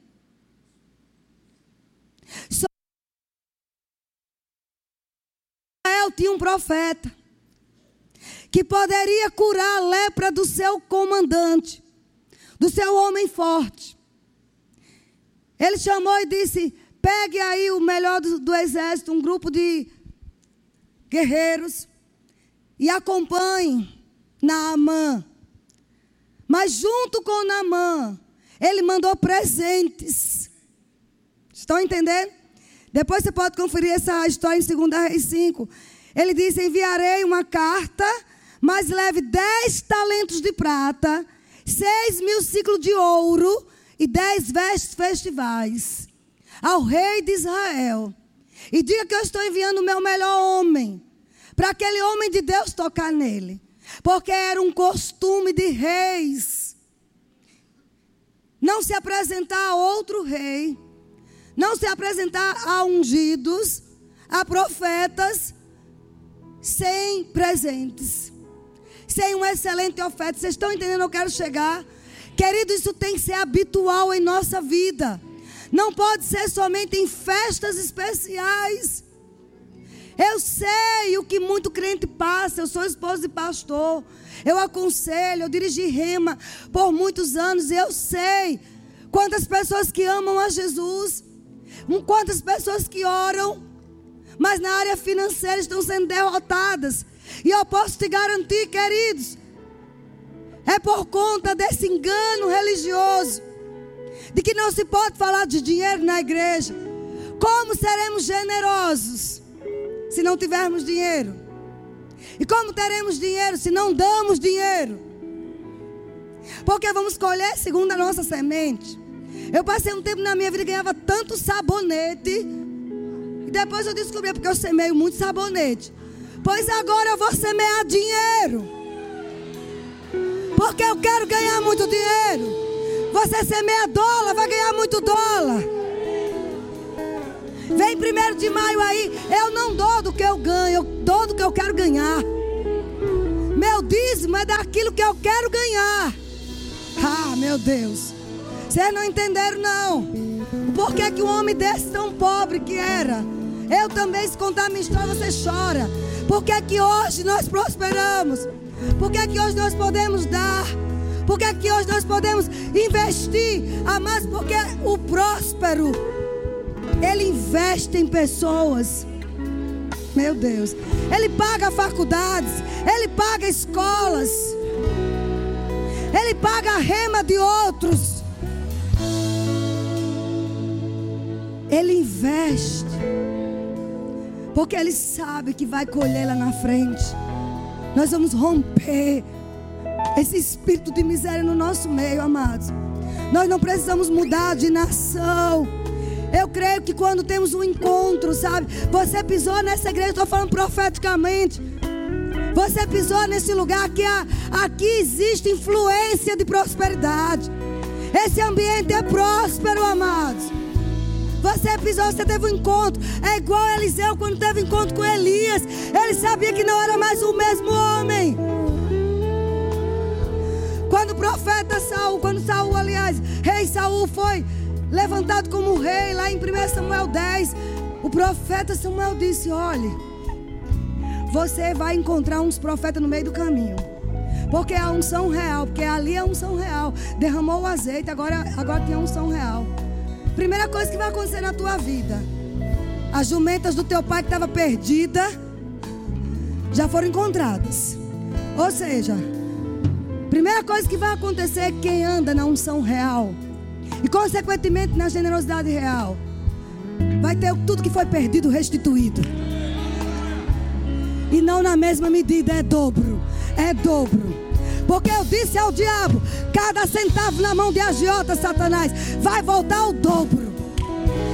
Israel tinha um profeta. Que poderia curar a lepra do seu comandante. Do seu homem forte. Ele chamou e disse: Pegue aí o melhor do, do exército, um grupo de guerreiros, e acompanhe Naamã. Mas junto com Naamã, ele mandou presentes. Estão entendendo? Depois você pode conferir essa história em 2 Reis 5. Ele disse: Enviarei uma carta, mas leve dez talentos de prata, seis mil ciclos de ouro e dez vestes festivais ao rei de Israel e diga que eu estou enviando o meu melhor homem para aquele homem de Deus tocar nele, porque era um costume de reis não se apresentar a outro rei, não se apresentar a ungidos, a profetas, sem presentes, sem uma excelente oferta. Vocês estão entendendo? Eu quero chegar. Querido, isso tem que ser habitual em nossa vida. Não pode ser somente em festas especiais. Eu sei o que muito crente passa. Eu sou esposa de pastor. Eu aconselho, eu dirigi rema por muitos anos. Eu sei quantas pessoas que amam a Jesus, quantas pessoas que oram, mas na área financeira estão sendo derrotadas. E eu posso te garantir, queridos, é por conta desse engano religioso de que não se pode falar de dinheiro na igreja. Como seremos generosos se não tivermos dinheiro? E como teremos dinheiro se não damos dinheiro? Porque vamos colher segundo a nossa semente. Eu passei um tempo na minha vida que ganhava tanto sabonete. E depois eu descobri porque eu semeio muito sabonete. Pois agora eu vou semear dinheiro. Porque eu quero ganhar muito dinheiro. Você semeia dólar, vai ganhar muito dólar. Vem primeiro de maio aí. Eu não dou do que eu ganho, eu dou do que eu quero ganhar. Meu dízimo é daquilo que eu quero ganhar. Ah, meu Deus. Vocês não entenderam, não. Por que, que um homem desse tão pobre que era? Eu também, se contar minha história, você chora. Por que, que hoje nós prosperamos? Por que, que hoje nós podemos dar? Porque aqui hoje nós podemos investir a mais, porque o próspero, ele investe em pessoas. Meu Deus. Ele paga faculdades, ele paga escolas, ele paga a rema de outros. Ele investe, porque ele sabe que vai colher lá na frente. Nós vamos romper esse espírito de miséria no nosso meio, amados. Nós não precisamos mudar de nação. Eu creio que quando temos um encontro, sabe? Você pisou nessa igreja, estou falando profeticamente. Você pisou nesse lugar que aqui existe influência de prosperidade. Esse ambiente é próspero, amados. Você pisou, você teve um encontro. É igual Eliseu quando teve encontro com Elias. Ele sabia que não era mais o mesmo homem. Quando o profeta Saul, quando Saul, aliás, rei Saul foi levantado como rei lá em 1 Samuel 10, o profeta Samuel disse: Olhe, você vai encontrar uns profetas no meio do caminho. Porque é a unção real, porque ali é a unção real. Derramou o azeite, agora, agora tem a unção real. Primeira coisa que vai acontecer na tua vida: as jumentas do teu pai que estava perdida já foram encontradas. Ou seja, Primeira coisa que vai acontecer é quem anda na unção real e, consequentemente, na generosidade real, vai ter tudo que foi perdido restituído. E não na mesma medida, é dobro. É dobro. Porque eu disse ao diabo: cada centavo na mão de agiota, Satanás, vai voltar o dobro.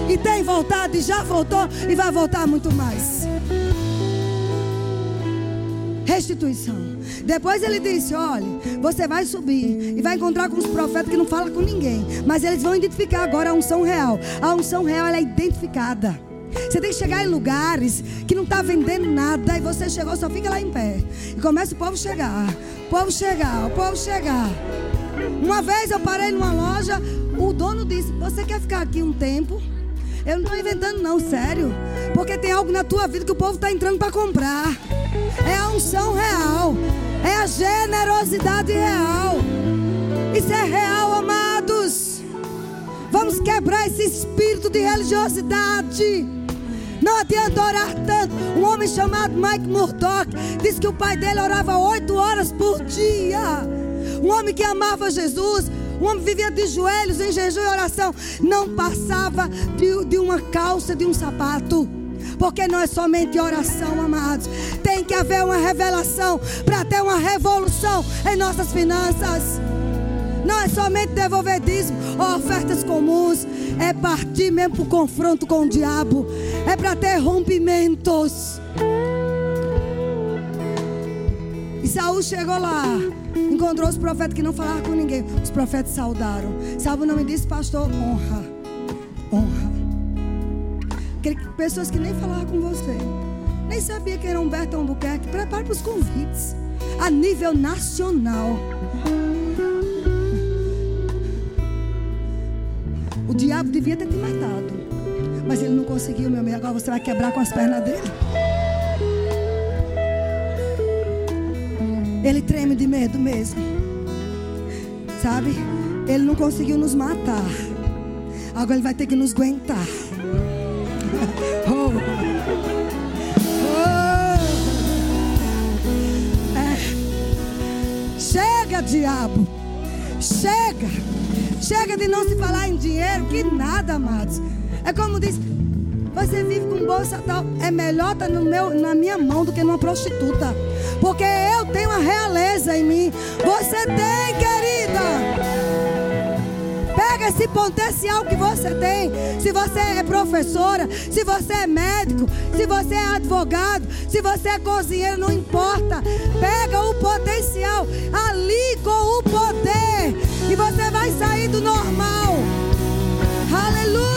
E tem voltado, e já voltou, e vai voltar muito mais. Restituição. Depois ele disse: Olha, você vai subir e vai encontrar com os profetas que não falam com ninguém. Mas eles vão identificar agora a unção real. A unção real é identificada. Você tem que chegar em lugares que não está vendendo nada e você chegou, só fica lá em pé. E começa o povo chegar, o povo chegar, o povo chegar. Uma vez eu parei numa loja, o dono disse: Você quer ficar aqui um tempo? Eu não estou inventando, não, sério. Porque tem algo na tua vida que o povo está entrando para comprar. É a unção real. É a generosidade real. Isso é real, amados. Vamos quebrar esse espírito de religiosidade. Não adianta orar tanto. Um homem chamado Mike Murdock disse que o pai dele orava oito horas por dia. Um homem que amava Jesus. Um homem vivia de joelhos em jejum e oração. Não passava de, de uma calça, de um sapato. Porque não é somente oração, amados. Tem que haver uma revelação para ter uma revolução em nossas finanças. Não é somente devolver dízimo ou ofertas comuns. É partir mesmo para o confronto com o diabo. É para ter rompimentos. E Saul chegou lá. Encontrou os profetas que não falavam com ninguém. Os profetas saudaram. Sabe o nome disso, pastor? Honra. Pessoas que nem falavam com você. Nem sabia quem era Humberto Albuquerque. Prepare para os convites. A nível nacional. O diabo devia ter te matado. Mas ele não conseguiu, meu amigo. Agora você vai quebrar com as pernas dele. Ele treme de medo mesmo. Sabe? Ele não conseguiu nos matar. Agora ele vai ter que nos aguentar. Diabo. Chega. Chega de não se falar em dinheiro, que nada, amados. É como diz, você vive com bolsa tal. É melhor estar no meu, na minha mão do que numa prostituta. Porque eu tenho a realeza em mim. Você tem, querida. Esse potencial que você tem. Se você é professora, se você é médico, se você é advogado, se você é cozinheiro, não importa. Pega o potencial ali com o poder. E você vai sair do normal. Aleluia!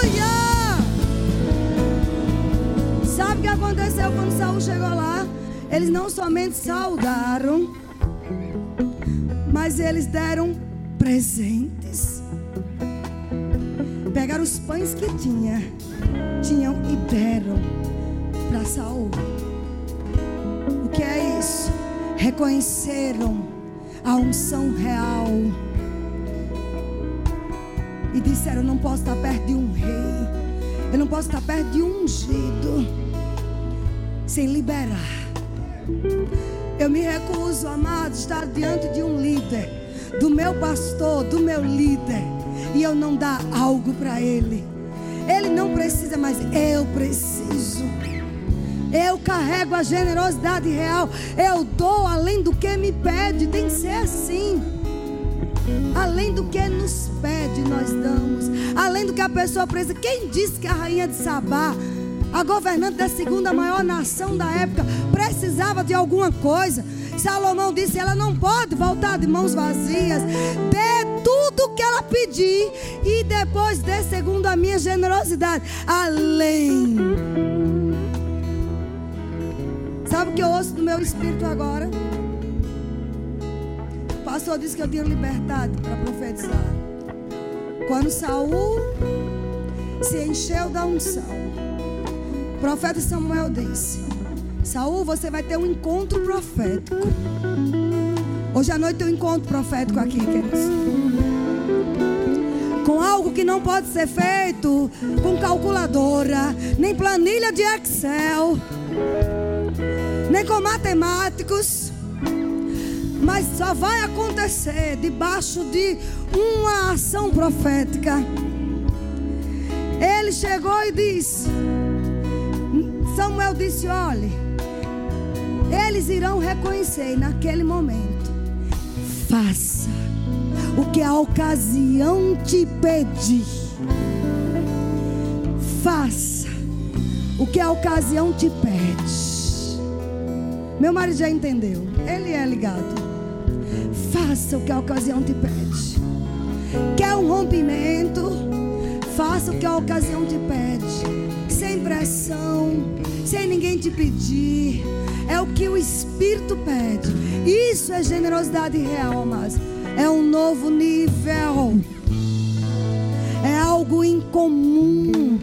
Sabe o que aconteceu quando Saul chegou lá? Eles não somente saudaram, mas eles deram presentes. Pegaram os pães que tinha, tinham e deram para Saul. O que é isso? Reconheceram a unção real. E disseram: Eu não posso estar perto de um rei. Eu não posso estar perto de um ungido. Sem liberar eu me recuso, amado, estar diante de um líder, do meu pastor, do meu líder, e eu não dar algo para ele. Ele não precisa, mas eu preciso. Eu carrego a generosidade real. Eu dou além do que me pede. Tem que ser assim. Além do que nos pede, nós damos. Além do que a pessoa precisa. Quem disse que a rainha de Sabá a governante da segunda maior nação da época precisava de alguma coisa. Salomão disse: ela não pode voltar de mãos vazias. Dê tudo que ela pedir e depois dê segundo a minha generosidade. Além. Sabe o que eu ouço do meu espírito agora? O pastor disse que eu tinha liberdade para profetizar. Quando Saul se encheu da unção o profeta Samuel disse: Saul, você vai ter um encontro profético. Hoje à noite tem um encontro profético aqui, queridos. Com algo que não pode ser feito com calculadora, nem planilha de Excel, nem com matemáticos. Mas só vai acontecer debaixo de uma ação profética. Ele chegou e disse: Samuel disse: olhe, eles irão reconhecer naquele momento. Faça o que a ocasião te pedir. Faça o que a ocasião te pede. Meu marido já entendeu. Ele é ligado. Faça o que a ocasião te pede. Quer um rompimento? Faça o que a ocasião te pede. Sem pressão sem ninguém te pedir. É o que o Espírito pede. Isso é generosidade real, mas é um novo nível. É algo incomum.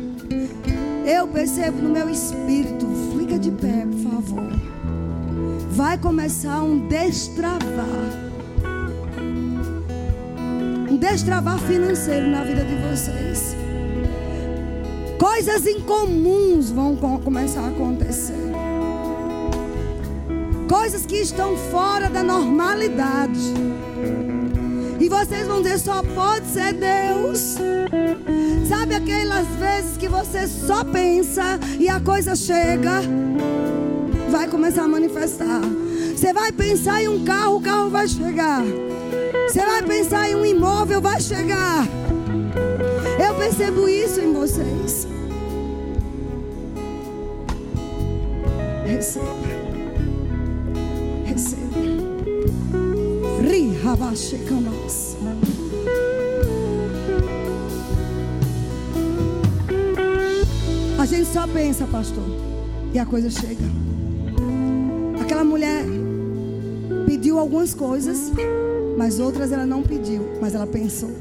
Eu percebo no meu espírito. Fica de pé, por favor. Vai começar um destravar. Um destravar financeiro na vida de vocês. Coisas incomuns vão começar a acontecer. Coisas que estão fora da normalidade. E vocês vão dizer: só pode ser Deus. Sabe aquelas vezes que você só pensa e a coisa chega? Vai começar a manifestar. Você vai pensar em um carro, o carro vai chegar. Você vai pensar em um imóvel, vai chegar. Percebo isso em vocês. Receba. Receba. Rabachecamas. A gente só pensa, pastor, e a coisa chega. Aquela mulher pediu algumas coisas, mas outras ela não pediu, mas ela pensou.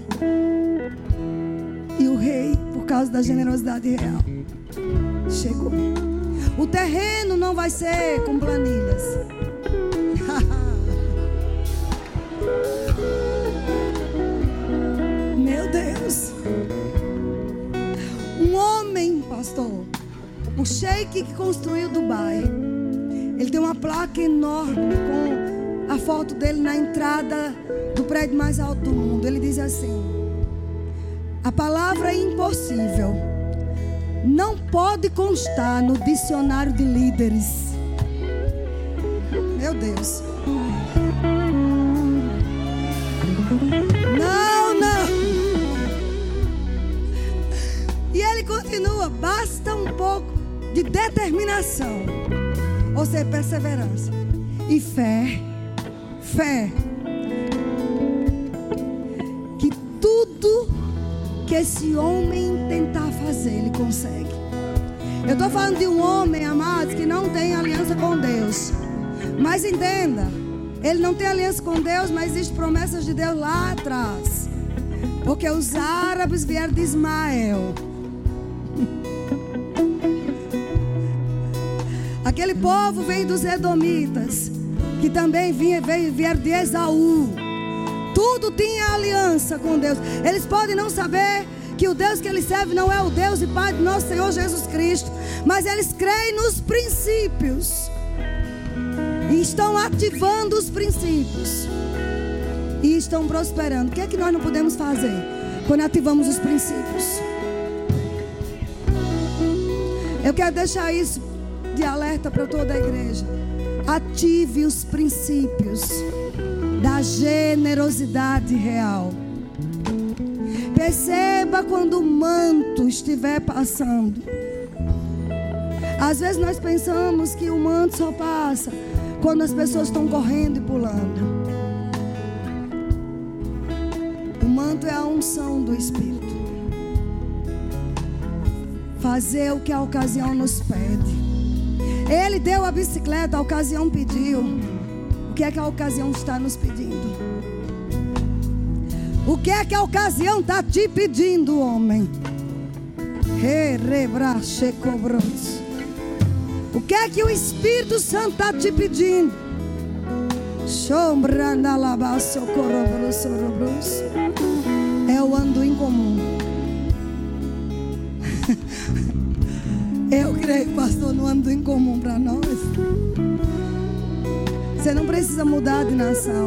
Causa da generosidade real, chegou. O terreno não vai ser com planilhas. Meu Deus. Um homem, pastor, o sheik que construiu Dubai, ele tem uma placa enorme com a foto dele na entrada do prédio mais alto do mundo. Ele diz assim: A palavra impossível não pode constar no dicionário de líderes. Meu Deus. Não, não. E ele continua: basta um pouco de determinação, ou seja, perseverança e fé. Fé. Que esse homem tentar fazer, ele consegue. Eu estou falando de um homem, amados, que não tem aliança com Deus. Mas entenda, ele não tem aliança com Deus, mas existem promessas de Deus lá atrás. Porque os árabes vieram de Ismael. Aquele povo veio dos Edomitas, que também vinha, veio, vieram de Esaú. Tudo tinha aliança com Deus. Eles podem não saber que o Deus que eles servem não é o Deus e Pai do nosso Senhor Jesus Cristo, mas eles creem nos princípios e estão ativando os princípios e estão prosperando. O que é que nós não podemos fazer quando ativamos os princípios? Eu quero deixar isso de alerta para toda a igreja. Ative os princípios da generosidade real. Perceba quando o manto estiver passando. Às vezes nós pensamos que o manto só passa quando as pessoas estão correndo e pulando. O manto é a unção do Espírito. Fazer o que a ocasião nos pede. Ele deu a bicicleta, a ocasião pediu. Que é que a ocasião está nos pedindo? O que é que a ocasião está te pedindo, homem? O que é que o Espírito Santo está te pedindo? É o ando incomum. Eu creio, pastor, no ando incomum para nós. Você não precisa mudar de nação.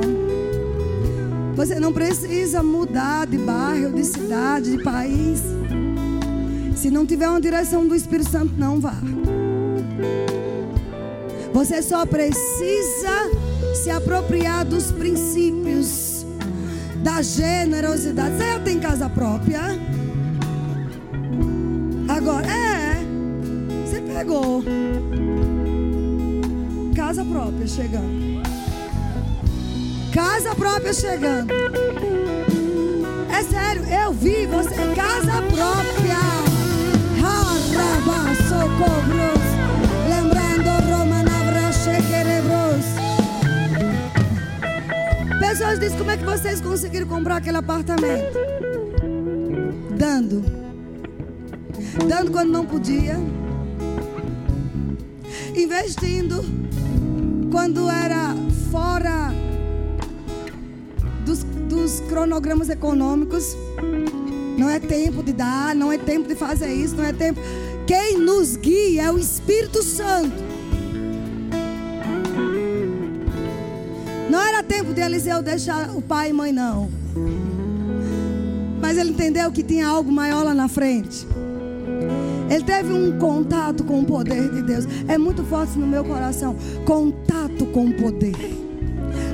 Você não precisa mudar de bairro, de cidade, de país. Se não tiver uma direção do Espírito Santo, não vá. Você só precisa se apropriar dos princípios da generosidade. Você já tem casa própria? Agora, é. Você pegou. Casa própria chegando. Casa própria chegando. É sério, eu vi você. Casa própria. Haraba, socorros. Lembrando Romanavra Shekerebros. Pessoas dizem: como é que vocês conseguiram comprar aquele apartamento? Dando. Dando quando não podia. Investindo quando era fora dos, dos cronogramas econômicos. Não é tempo de dar, não é tempo de fazer isso, não é tempo. Quem nos guia é o Espírito Santo. Não era tempo de Eliseu deixar o pai e mãe, não. Mas ele entendeu que tinha algo maior lá na frente. Ele teve um contato com o poder de Deus. É muito forte no meu coração. Contato com o poder.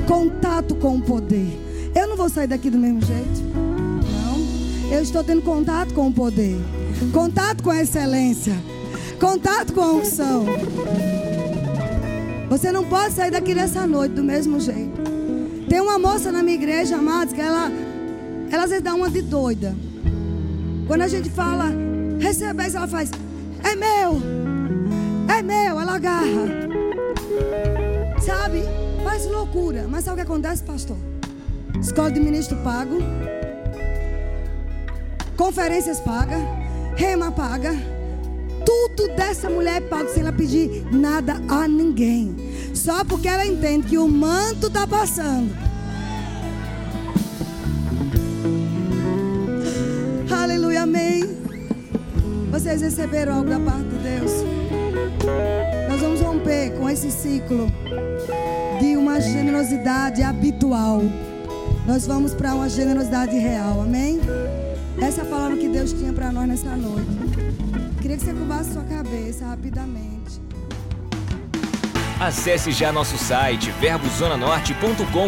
Contato com o poder. Eu não vou sair daqui do mesmo jeito. Não. Eu estou tendo contato com o poder. Contato com a excelência. Contato com a unção. Você não pode sair daqui nessa noite do mesmo jeito. Tem uma moça na minha igreja, amados, que ela, ela às vezes dá uma de doida. Quando a gente fala, recebe isso, ela faz, é meu, é meu, ela agarra. Sabe? Faz loucura. Mas sabe o que acontece, pastor? Escola de ministro pago. Conferências paga. Rema paga. Tudo dessa mulher é pago sem ela pedir nada a ninguém. Só porque ela entende que o manto está passando. Aleluia, amém. Vocês receberam algo da parte de Deus. Nós vamos romper com esse ciclo de uma generosidade habitual. Nós vamos para uma generosidade real, amém? Essa é a palavra que Deus tinha para nós nessa noite. Queria que você curvasse sua cabeça rapidamente. Acesse já nosso site verbozonanorte.com,